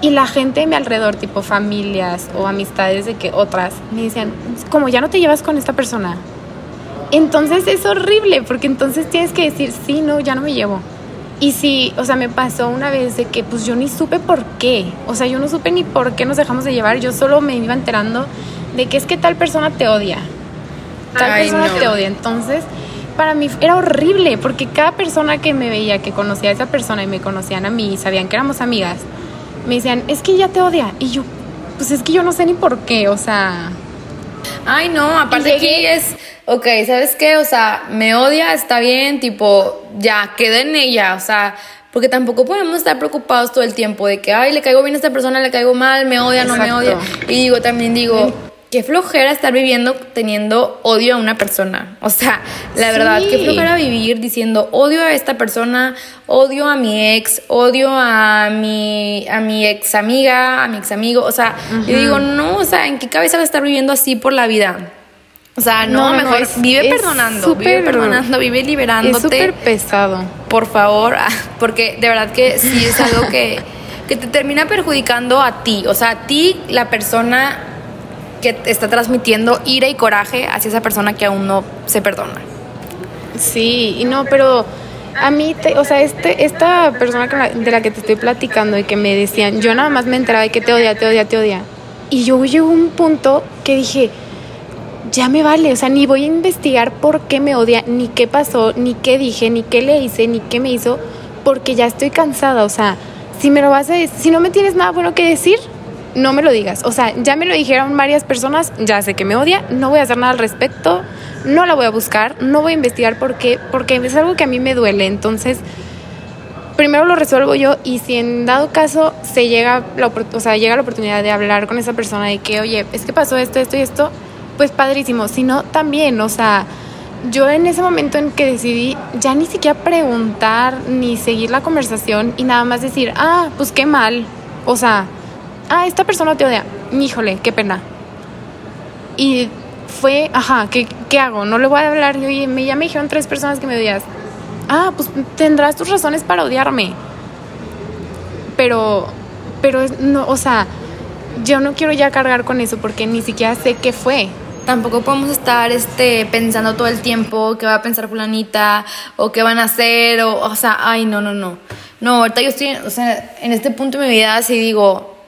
Y la gente de mi alrededor, tipo familias o amistades de que otras, me decían, como ya no te llevas con esta persona. Entonces es horrible porque entonces tienes que decir, sí, no, ya no me llevo. Y sí, o sea, me pasó una vez de que pues yo ni supe por qué. O sea, yo no supe ni por qué nos dejamos de llevar. Yo solo me iba enterando de que es que tal persona te odia. Tal persona te odia. Entonces, para mí era horrible porque cada persona que me veía, que conocía a esa persona y me conocían a mí y sabían que éramos amigas, me decían, es que ella te odia. Y yo, pues es que yo no sé ni por qué, o sea... Ay, no, aparte aquí es, ok, ¿sabes qué? O sea, me odia, está bien, tipo, ya, queda en ella, o sea, porque tampoco podemos estar preocupados todo el tiempo de que, ay, le caigo bien a esta persona, le caigo mal, me odia, no me odia. Y digo, también digo, qué flojera estar viviendo teniendo odio a una persona. O sea, la verdad, qué flojera vivir diciendo odio a esta persona, odio a mi ex, odio a mi, a mi ex amiga, a mi ex amigo. O sea, yo digo, no, o sea, ¿en qué cabeza va a estar viviendo así por la vida? O sea, no, mejor vive perdonando, vive perdonando, vive liberándote. Es súper pesado. Por favor, ah, porque de verdad que sí es algo que, que te termina perjudicando a ti. O sea, a ti, la persona que está transmitiendo ira y coraje hacia esa persona que aún no se perdona. Sí, y no, pero a mí, o sea, este, esta persona de la que te estoy platicando y que me decían, yo nada más me enteraba de que te odia, te odia, te odia. Y yo llego a un punto que dije, ya me vale, o sea, ni voy a investigar por qué me odia, ni qué pasó, ni qué dije, ni qué le hice, ni qué me hizo, porque ya estoy cansada, o sea, si me lo vas a decir, si no me tienes nada bueno que decir, no me lo digas. O sea, ya me lo dijeron varias personas, ya sé que me odia, no voy a hacer nada al respecto, no la voy a buscar, no voy a investigar por qué, porque es algo que a mí me duele. Entonces, primero lo resuelvo yo y si en dado caso se llega la, o sea, llega la oportunidad de hablar con esa persona de que, oye, es que pasó esto, esto y esto, pues padrísimo. Si no, también, o sea, yo en ese momento en que decidí ya ni siquiera preguntar ni seguir la conversación y nada más decir, ah, pues qué mal. O sea, ah, esta persona te odia. Híjole, qué pena. Y fue, ajá, ¿qué, qué hago? No le voy a hablar. Y me, ya me dijeron tres personas que me odias. Ah, pues tendrás tus razones para odiarme. Pero, pero, no, o sea, yo no quiero ya cargar con eso porque ni siquiera sé qué fue. Tampoco podemos estar este, pensando todo el tiempo qué va a pensar fulanita o qué van a hacer o, o sea, ay, no, no, no. No, ahorita yo estoy, o sea, en este punto de mi vida así digo,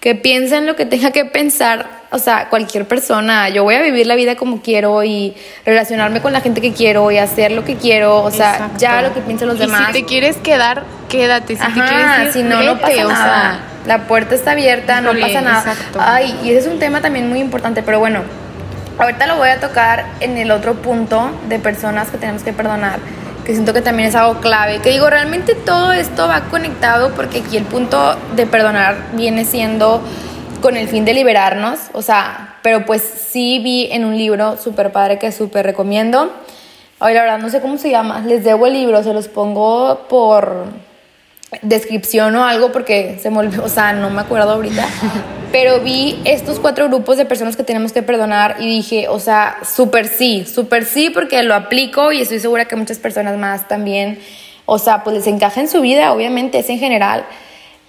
que piensen lo que tenga que pensar, o sea, cualquier persona. Yo voy a vivir la vida como quiero y relacionarme con la gente que quiero y hacer lo que quiero, o sea, ya lo que piensen los demás. Si te quieres quedar, quédate. Si te quieres si no, no pasa nada. la puerta está abierta, no pasa nada. Ay, y ese es un tema también muy importante, pero bueno, ahorita lo voy a tocar en el otro punto de personas que tenemos que perdonar que siento que también es algo clave. Que digo, realmente todo esto va conectado porque aquí el punto de perdonar viene siendo con el fin de liberarnos, o sea, pero pues sí vi en un libro súper padre que súper recomiendo. Hoy la verdad no sé cómo se llama, les debo el libro, se los pongo por descripción o algo porque se me olvidó, o sea, no me acuerdo ahorita. Pero vi estos cuatro grupos de personas que tenemos que perdonar y dije, o sea, súper sí, súper sí porque lo aplico y estoy segura que muchas personas más también, o sea, pues les encaja en su vida, obviamente, es en general.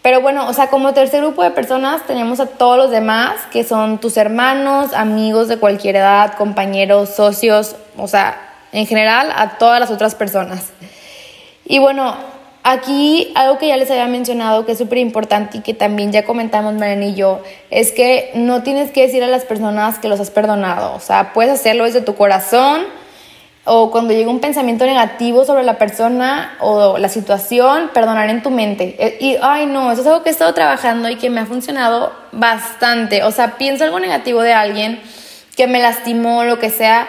Pero bueno, o sea, como tercer grupo de personas tenemos a todos los demás, que son tus hermanos, amigos de cualquier edad, compañeros, socios, o sea, en general a todas las otras personas. Y bueno, Aquí algo que ya les había mencionado que es súper importante y que también ya comentamos Mariana y yo, es que no tienes que decir a las personas que los has perdonado. O sea, puedes hacerlo desde tu corazón o cuando llega un pensamiento negativo sobre la persona o la situación, perdonar en tu mente. Eh, y, ay, no, eso es algo que he estado trabajando y que me ha funcionado bastante. O sea, pienso algo negativo de alguien que me lastimó, lo que sea,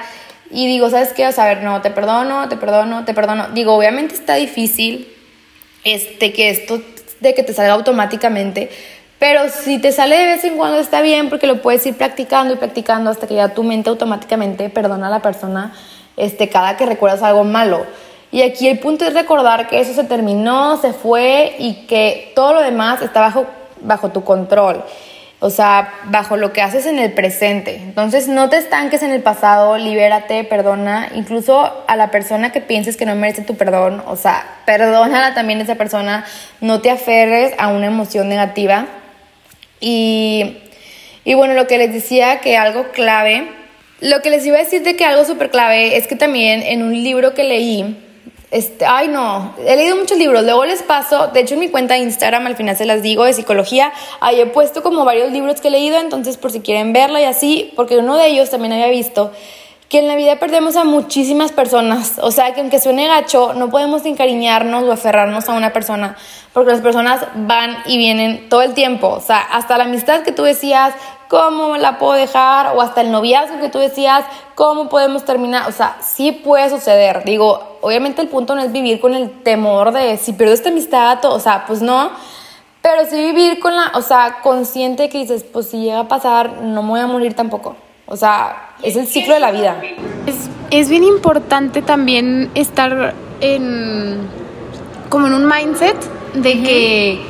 y digo, ¿sabes qué? O sea, a ver, no, te perdono, te perdono, te perdono. Digo, obviamente está difícil este, que esto de que te salga automáticamente, pero si te sale de vez en cuando está bien porque lo puedes ir practicando y practicando hasta que ya tu mente automáticamente perdona a la persona este, cada que recuerdas algo malo. Y aquí el punto es recordar que eso se terminó, se fue y que todo lo demás está bajo, bajo tu control o sea, bajo lo que haces en el presente. Entonces, no te estanques en el pasado, libérate, perdona, incluso a la persona que pienses que no merece tu perdón, o sea, perdónala también a esa persona, no te aferres a una emoción negativa. Y, y bueno, lo que les decía que algo clave, lo que les iba a decir de que algo súper clave es que también en un libro que leí, este, ay, no, he leído muchos libros, luego les paso, de hecho en mi cuenta de Instagram al final se las digo de psicología, ahí he puesto como varios libros que he leído, entonces por si quieren verla y así, porque uno de ellos también había visto que en la vida perdemos a muchísimas personas, o sea que aunque suene gacho, no podemos encariñarnos o aferrarnos a una persona, porque las personas van y vienen todo el tiempo, o sea, hasta la amistad que tú decías, ¿cómo la puedo dejar? O hasta el noviazgo que tú decías, ¿cómo podemos terminar? O sea, sí puede suceder. Digo, obviamente el punto no es vivir con el temor de si pierdo esta amistad, o sea, pues no. Pero sí vivir con la, o sea, consciente que dices, pues si llega a pasar, no me voy a morir tampoco. O sea, es el ciclo de la vida. Es, es bien importante también estar en, como en un mindset de que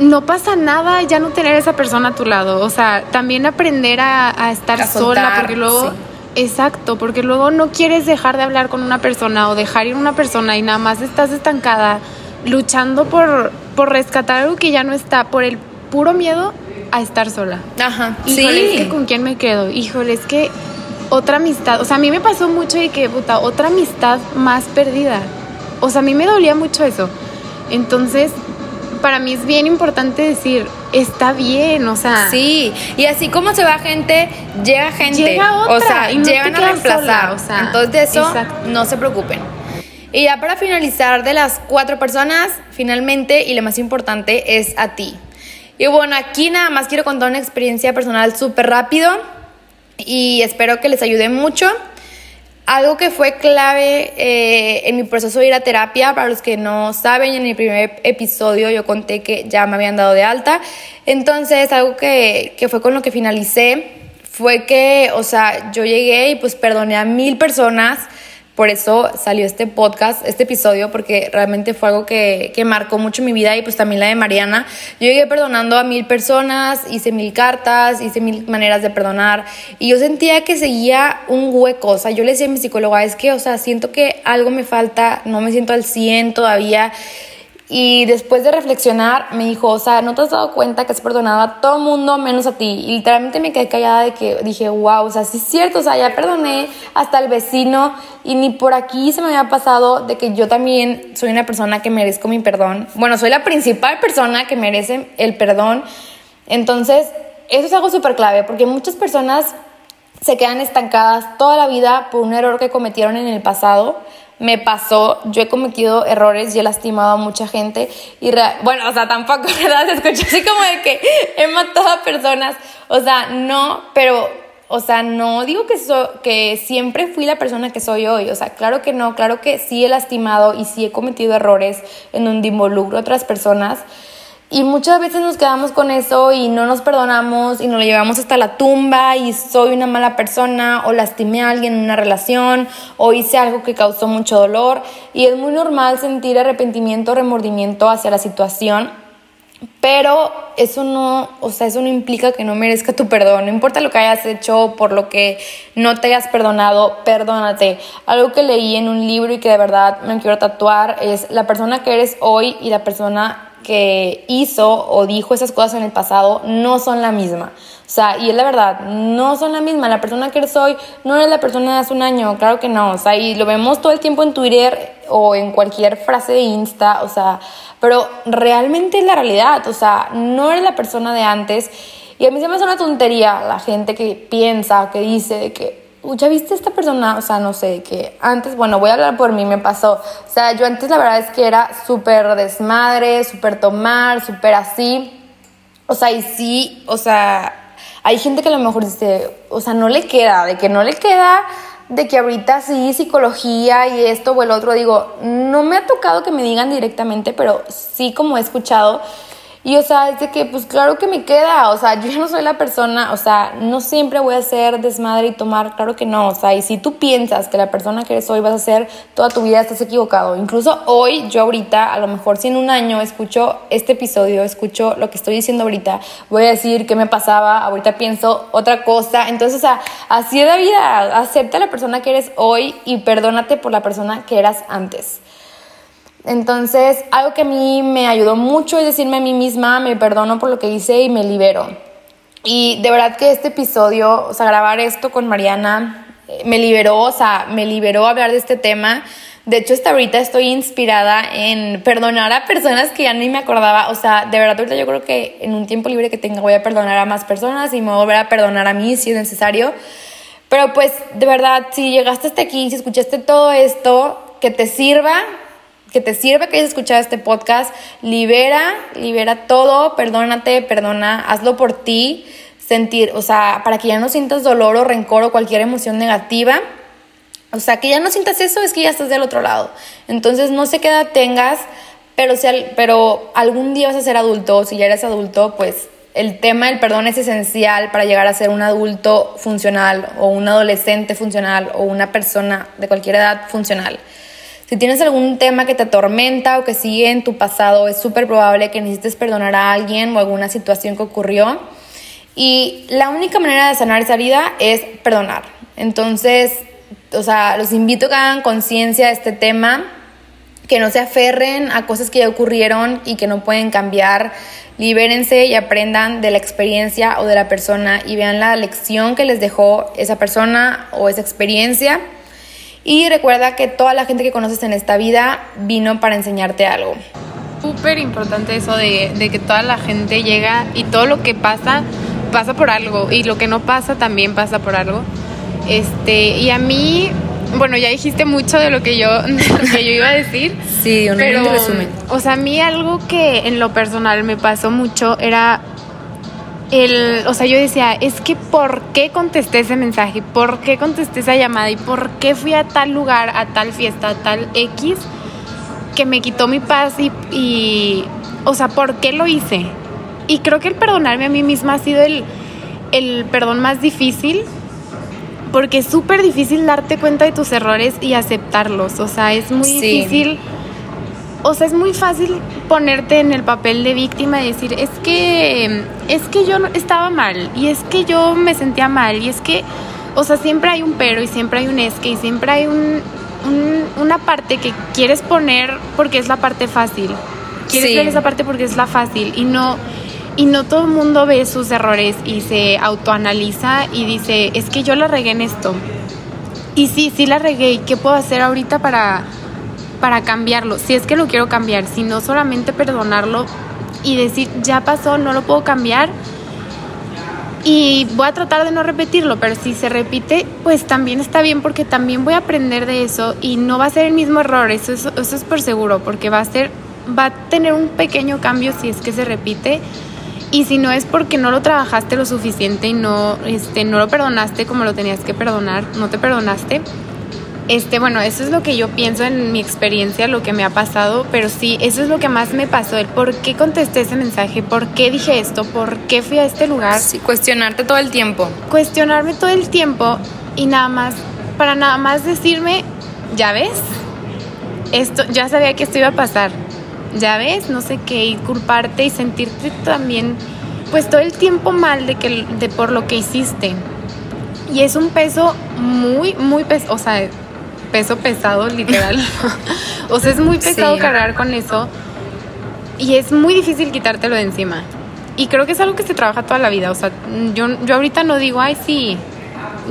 no pasa nada ya no tener esa persona a tu lado. O sea, también aprender a, estar sola, porque luego. Exacto, porque luego no quieres dejar de hablar con una persona o dejar ir una persona y nada más estás estancada luchando por, por rescatar algo que ya no está, por el puro miedo a estar sola. Ajá. Híjole, es que con quién me quedo. Híjole, es que otra amistad. O sea, a mí me pasó mucho y que, puta, otra amistad más perdida. O sea, a mí me dolía mucho eso. Entonces, para mí es bien importante decir, está bien, o sea. Sí, y así como se va gente, llega gente. Llega otra, o sea, y no llegan a reemplazar. o sea, Entonces, de eso exacto. no se preocupen. Y ya para finalizar, de las cuatro personas, finalmente, y lo más importante, es a ti. Y bueno, aquí nada más quiero contar una experiencia personal súper rápido y espero que les ayude mucho. Algo que fue clave eh, en mi proceso de ir a terapia, para los que no saben, en mi primer episodio yo conté que ya me habían dado de alta. Entonces, algo que, que fue con lo que finalicé fue que, o sea, yo llegué y pues perdoné a mil personas por eso salió este podcast, este episodio, porque realmente fue algo que, que, marcó mucho mi vida y pues también la de Mariana. Yo llegué perdonando a mil personas, hice mil cartas, hice mil maneras de perdonar y yo sentía que seguía un hueco. O sea, yo le decía a mi psicóloga, es que, o sea, siento que algo me falta, no me siento al 100 todavía. Y después de reflexionar, me dijo, o sea, ¿no te has dado cuenta que has perdonado a todo mundo menos a ti? Y literalmente me quedé callada de que dije, wow, o sea, sí es cierto, o sea, ya perdoné hasta al vecino y ni por aquí se me había pasado de que yo también soy una persona que merezco mi perdón. Bueno, soy la principal persona que merece el perdón. Entonces, eso es algo súper clave porque muchas personas se quedan estancadas toda la vida por un error que cometieron en el pasado me pasó, yo he cometido errores y he lastimado a mucha gente y bueno, o sea, tampoco, ¿verdad? Se escucha así como de que he matado a personas, o sea, no, pero, o sea, no digo que, so, que siempre fui la persona que soy hoy, o sea, claro que no, claro que sí he lastimado y sí he cometido errores en donde involucro a otras personas, y muchas veces nos quedamos con eso y no nos perdonamos y nos lo llevamos hasta la tumba y soy una mala persona o lastimé a alguien en una relación o hice algo que causó mucho dolor. Y es muy normal sentir arrepentimiento, remordimiento hacia la situación. Pero eso no, o sea, eso no implica que no merezca tu perdón. No importa lo que hayas hecho, por lo que no te hayas perdonado, perdónate. Algo que leí en un libro y que de verdad me quiero tatuar es la persona que eres hoy y la persona que hizo o dijo esas cosas en el pasado no son la misma. O sea, y es la verdad, no son la misma. La persona que eres hoy no es la persona de hace un año, claro que no. O sea, y lo vemos todo el tiempo en Twitter o en cualquier frase de Insta, o sea, pero realmente es la realidad, o sea, no eres la persona de antes. Y a mí se me hace una tontería la gente que piensa, que dice que, ya viste esta persona, o sea, no sé, que antes, bueno, voy a hablar por mí, me pasó. O sea, yo antes la verdad es que era súper desmadre, súper tomar, súper así. O sea, y sí, o sea, hay gente que a lo mejor dice, o sea, no le queda, de que no le queda, de que ahorita sí, psicología y esto o el otro, digo, no me ha tocado que me digan directamente, pero sí como he escuchado y o sea, es de que pues claro que me queda, o sea, yo ya no soy la persona, o sea, no siempre voy a ser desmadre y tomar, claro que no, o sea, y si tú piensas que la persona que eres hoy vas a ser toda tu vida, estás equivocado. Incluso hoy, yo ahorita, a lo mejor si en un año escucho este episodio, escucho lo que estoy diciendo ahorita, voy a decir qué me pasaba, ahorita pienso otra cosa, entonces, o sea, así es la vida, acepta la persona que eres hoy y perdónate por la persona que eras antes. Entonces, algo que a mí me ayudó mucho es decirme a mí misma, me perdono por lo que hice y me libero. Y de verdad que este episodio, o sea, grabar esto con Mariana, eh, me liberó, o sea, me liberó hablar de este tema. De hecho, hasta ahorita estoy inspirada en perdonar a personas que ya ni me acordaba. O sea, de verdad, ahorita yo creo que en un tiempo libre que tenga voy a perdonar a más personas y me voy a volver a perdonar a mí si es necesario. Pero pues, de verdad, si llegaste hasta aquí, si escuchaste todo esto, que te sirva, que te sirva que hayas escuchado este podcast, libera, libera todo, perdónate, perdona, hazlo por ti, sentir, o sea, para que ya no sientas dolor o rencor o cualquier emoción negativa. O sea, que ya no sientas eso, es que ya estás del otro lado. Entonces, no sé qué edad tengas, pero, si, pero algún día vas a ser adulto, si ya eres adulto, pues el tema del perdón es esencial para llegar a ser un adulto funcional o un adolescente funcional o una persona de cualquier edad funcional. Si tienes algún tema que te atormenta o que sigue en tu pasado, es súper probable que necesites perdonar a alguien o alguna situación que ocurrió. Y la única manera de sanar esa herida es perdonar. Entonces, o sea, los invito a que hagan conciencia de este tema, que no se aferren a cosas que ya ocurrieron y que no pueden cambiar. Libérense y aprendan de la experiencia o de la persona y vean la lección que les dejó esa persona o esa experiencia y recuerda que toda la gente que conoces en esta vida vino para enseñarte algo. Súper importante eso de, de, que toda la gente llega y todo lo que pasa, pasa por algo. Y lo que no pasa también pasa por algo. Este, y a mí, bueno, ya dijiste mucho de lo que yo, que yo iba a decir. Sí, un pero, resumen. O sea, a mí algo que en lo personal me pasó mucho era el, o sea, yo decía, es que ¿por qué contesté ese mensaje? ¿Por qué contesté esa llamada? ¿Y por qué fui a tal lugar, a tal fiesta, a tal X? Que me quitó mi paz y, y o sea, ¿por qué lo hice? Y creo que el perdonarme a mí misma ha sido el, el perdón más difícil porque es súper difícil darte cuenta de tus errores y aceptarlos. O sea, es muy difícil o sea, es muy fácil ponerte en el papel de víctima y decir, es que, es que yo estaba mal, y es que yo me sentía mal, y es que, o sea, siempre hay un pero, y siempre hay un es que, y siempre hay un, una parte que quieres poner porque es la parte fácil. Quieres ver esa parte porque es la fácil, y no, y no todo el mundo ve sus errores y se autoanaliza y dice, es que yo la regué en esto. Y sí, sí la regué, ¿y qué puedo hacer ahorita para para cambiarlo, si es que lo quiero cambiar, si no solamente perdonarlo y decir, ya pasó, no lo puedo cambiar y voy a tratar de no repetirlo, pero si se repite, pues también está bien porque también voy a aprender de eso y no va a ser el mismo error, eso es, eso es por seguro, porque va a ser, va a tener un pequeño cambio si es que se repite y si no es porque no lo trabajaste lo suficiente y no, este, no lo perdonaste como lo tenías que perdonar, no te perdonaste, este, bueno, eso es lo que yo pienso en mi experiencia, lo que me ha pasado, pero sí, eso es lo que más me pasó, el por qué contesté ese mensaje, por qué dije esto, por qué fui a este lugar. Sí, cuestionarte todo el tiempo. Cuestionarme todo el tiempo y nada más, para nada más decirme, ya ves, esto, ya sabía que esto iba a pasar, ya ves, no sé qué, y culparte y sentirte también, pues todo el tiempo mal de, que, de por lo que hiciste. Y es un peso muy, muy pesado, o sea, peso pesado, literal. o sea, es muy pesado cargar con eso y es muy difícil quitártelo de encima. Y creo que es algo que se trabaja toda la vida. O sea, yo, yo ahorita no digo, ay, sí,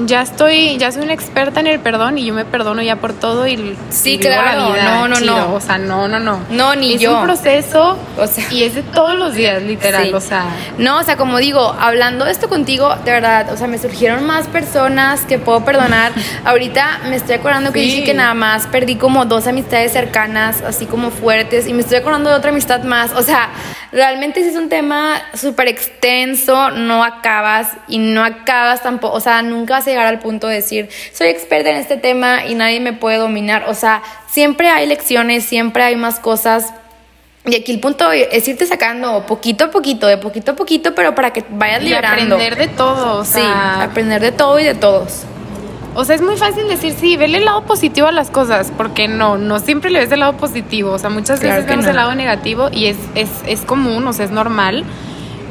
ya estoy, ya soy una experta en el perdón y yo me perdono ya por todo y Sí, y vivo claro, no, no, no. O sea, no, no, no. No, ni es yo. un proceso O sea. y es de todos los días, literal, Sí. o sea. No, o sea, como digo, hablando de esto contigo, de verdad, o sea, me surgieron más personas que puedo perdonar. Ahorita me estoy acordando que Sí. dije que nada más perdí como dos amistades cercanas, así como fuertes, y me estoy acordando de otra amistad más. O sea, realmente sí es un tema súper extenso, no acabas y no acabas tampoco, o sea, nunca vas a llegar al punto de decir, soy experta en este tema y nadie me puede dominar. O sea, siempre hay lecciones, siempre hay más cosas. Y aquí el punto es irte sacando poquito a poquito, de poquito a poquito, pero para que vayas Y liberando. aprender de todo, o sí, sea. aprender de todo y de todos. O sea, es muy fácil decir, sí, vele el lado positivo a las cosas, porque no, no siempre le ves el lado positivo. O sea, muchas Claro veces vemos no. el lado negativo y es, es, es común, o sea, es normal.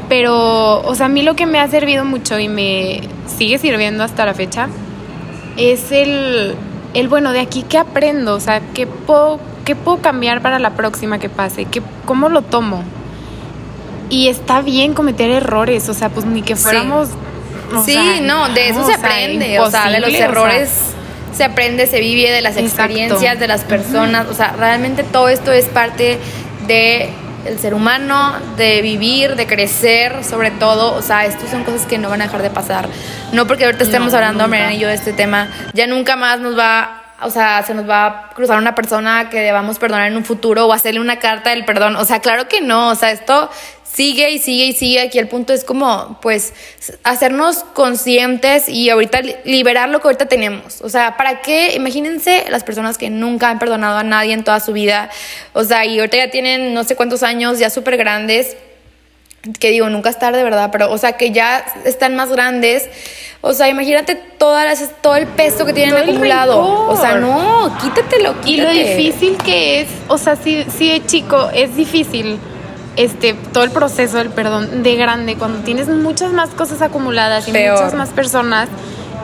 Pero, o sea, a mí lo que me ha servido mucho y me sigue sirviendo hasta la fecha es el, el bueno, de aquí qué aprendo, o sea, qué puedo, qué puedo cambiar para la próxima que pase, ¿Qué, cómo lo tomo. Y está bien cometer errores, o sea, pues ni que Sí. O sí, sea, no, de eso no, se o sea, aprende. O sea, de los imposible, o sea, errores se aprende, se vive, de las Exacto. experiencias, de las personas. O sea, realmente todo esto es parte de el ser humano, de vivir, de crecer, sobre todo, o sea, estas son cosas que no van a dejar de pasar. No porque ahorita estemos No, hablando. Mariana y yo, de este tema, ya nunca más nos va, o sea, se nos va a cruzar una persona que debamos perdonar en un futuro o hacerle una carta del perdón. O sea, claro que no, o sea, esto sigue y sigue y sigue. Aquí el punto es como, pues, hacernos conscientes y ahorita li- liberar lo que ahorita tenemos. O sea, ¿para qué? Imagínense las personas que nunca han perdonado a nadie en toda su vida. O sea, y ahorita ya tienen no sé cuántos años, ya súper grandes que digo, nunca es tarde, ¿verdad? Pero, o sea, que ya están más grandes. O sea, imagínate todas las, todo el peso que tienen Todo acumulado. O sea, no, quítatelo, Y lo quítate. difícil que es, o sea, si, si de chico es difícil este todo el proceso del perdón de grande, cuando tienes muchas más cosas acumuladas y Peor. muchas más personas,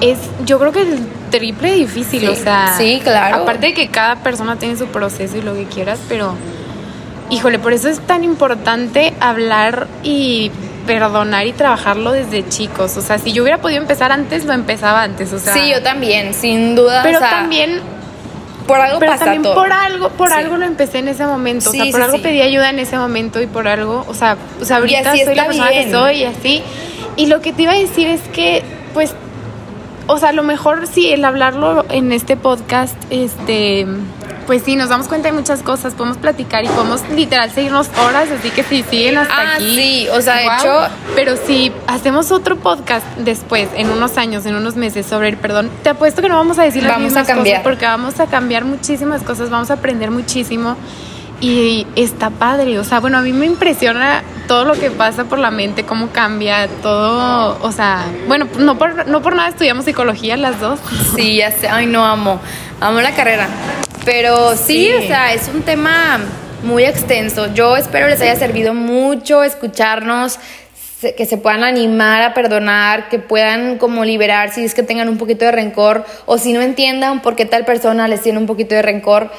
es yo creo que el triple difícil, Sí, o sea, sí, claro. Aparte de que cada persona tiene su proceso y lo que quieras, pero híjole, por eso es tan importante hablar y perdonar y trabajarlo desde chicos. O sea, si yo hubiera podido empezar antes, lo empezaba antes. O sea, Sí, yo también, sin duda. pero o sea, también por algo pero pasa también todo. por algo, por Sí. algo lo empecé en ese momento. Sí, o sea, por sí, algo pedí ayuda en ese momento y por algo, o sea, o sea ahorita soy la persona bien. que soy y así. Y lo que te iba a decir es que, pues, o sea, a lo mejor sí, el hablarlo en este podcast, este, pues sí, nos damos cuenta de muchas cosas, podemos platicar y podemos literal seguirnos horas, así que si siguen hasta Ah, aquí. sí, o sea, de hecho- Pero si hacemos otro podcast después, en unos años, en unos meses, sobre el perdón, te apuesto que no vamos a decir las Vamos a mismas cambiar. cosas porque vamos a cambiar muchísimas cosas, vamos a aprender muchísimo y está padre. O sea, bueno, a mí me impresiona todo lo que pasa por la mente, cómo cambia todo. O sea, bueno, no por, no por nada estudiamos psicología las dos. Sí, ya sé. Ay, no amo. Amo la carrera. Pero sí, Sí. o sea, es un tema muy extenso. Yo espero les haya servido mucho escucharnos, que se puedan animar a perdonar, que puedan como liberar si es que tengan un poquito de rencor o si no entiendan por qué tal persona les tiene un poquito de rencor.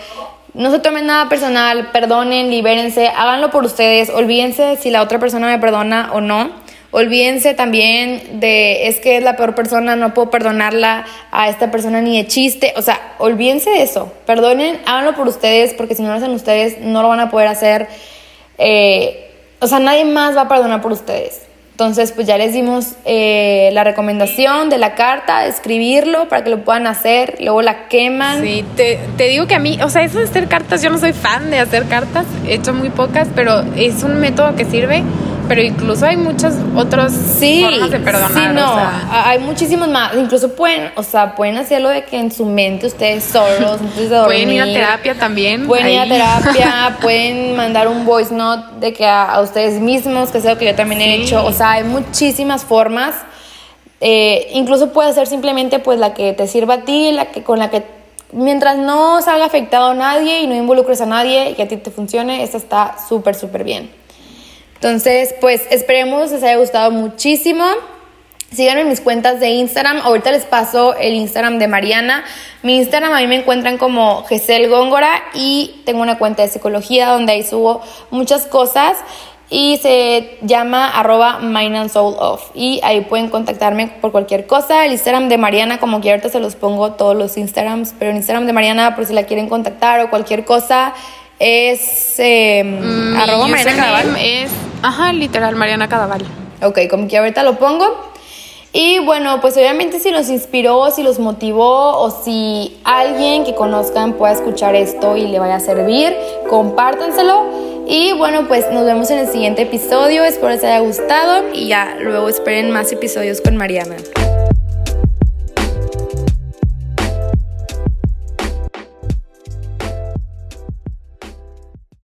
No se tomen nada personal, perdonen, libérense, háganlo por ustedes, olvídense si la otra persona me perdona o no. Olvídense también de es que es la peor persona, no puedo perdonarla a esta persona ni de chiste. O sea, olvídense de eso. Perdonen, háganlo por ustedes, porque si no lo hacen ustedes, no lo van a poder hacer. Eh, o sea, nadie más va a perdonar por ustedes. Entonces, pues ya les dimos eh, la recomendación de la carta, escribirlo para que lo puedan hacer, luego la queman. Sí, te, te digo que a mí, o sea, eso de hacer cartas, yo no soy fan de hacer cartas, he hecho muy pocas, pero es un método que sirve, pero incluso hay muchas otras Sí, formas de perdonar. sí, no, o sea. a- hay muchísimos más. Incluso pueden, o sea, pueden hacerlo de que en su mente ustedes solos, antes de dormir. Pueden ir a terapia también. Pueden ir a terapia, pueden mandar un voice note de que a, a ustedes mismos, que es algo que yo también he hecho. O sea, hay muchísimas formas. Eh, incluso puede ser simplemente pues la que te sirva a ti, la que con la que mientras no salga afectado a nadie y no involucres a nadie y a ti te funcione, esta está súper, súper bien. Entonces, pues esperemos les haya gustado muchísimo. Síganme en mis cuentas de Instagram. Ahorita les paso el Instagram de Mariana. Mi Instagram a mí me encuentran como Gesel Góngora y tengo una cuenta de psicología donde ahí subo muchas cosas. y se llama arroba mind y ahí pueden contactarme por cualquier cosa el Instagram de Mariana como que ahorita se los pongo todos los Instagrams pero el Instagram de Mariana por si la quieren contactar o cualquier cosa es arroba Mariana Cadaval es, ajá, literal, Mariana Cadaval. ok como que ahorita lo pongo y bueno, pues obviamente si los inspiró, si los motivó o si alguien que conozcan pueda escuchar esto y le vaya a servir, compártanselo. Y bueno, pues nos vemos en el siguiente episodio. Espero les haya gustado y ya luego esperen más episodios con Mariana.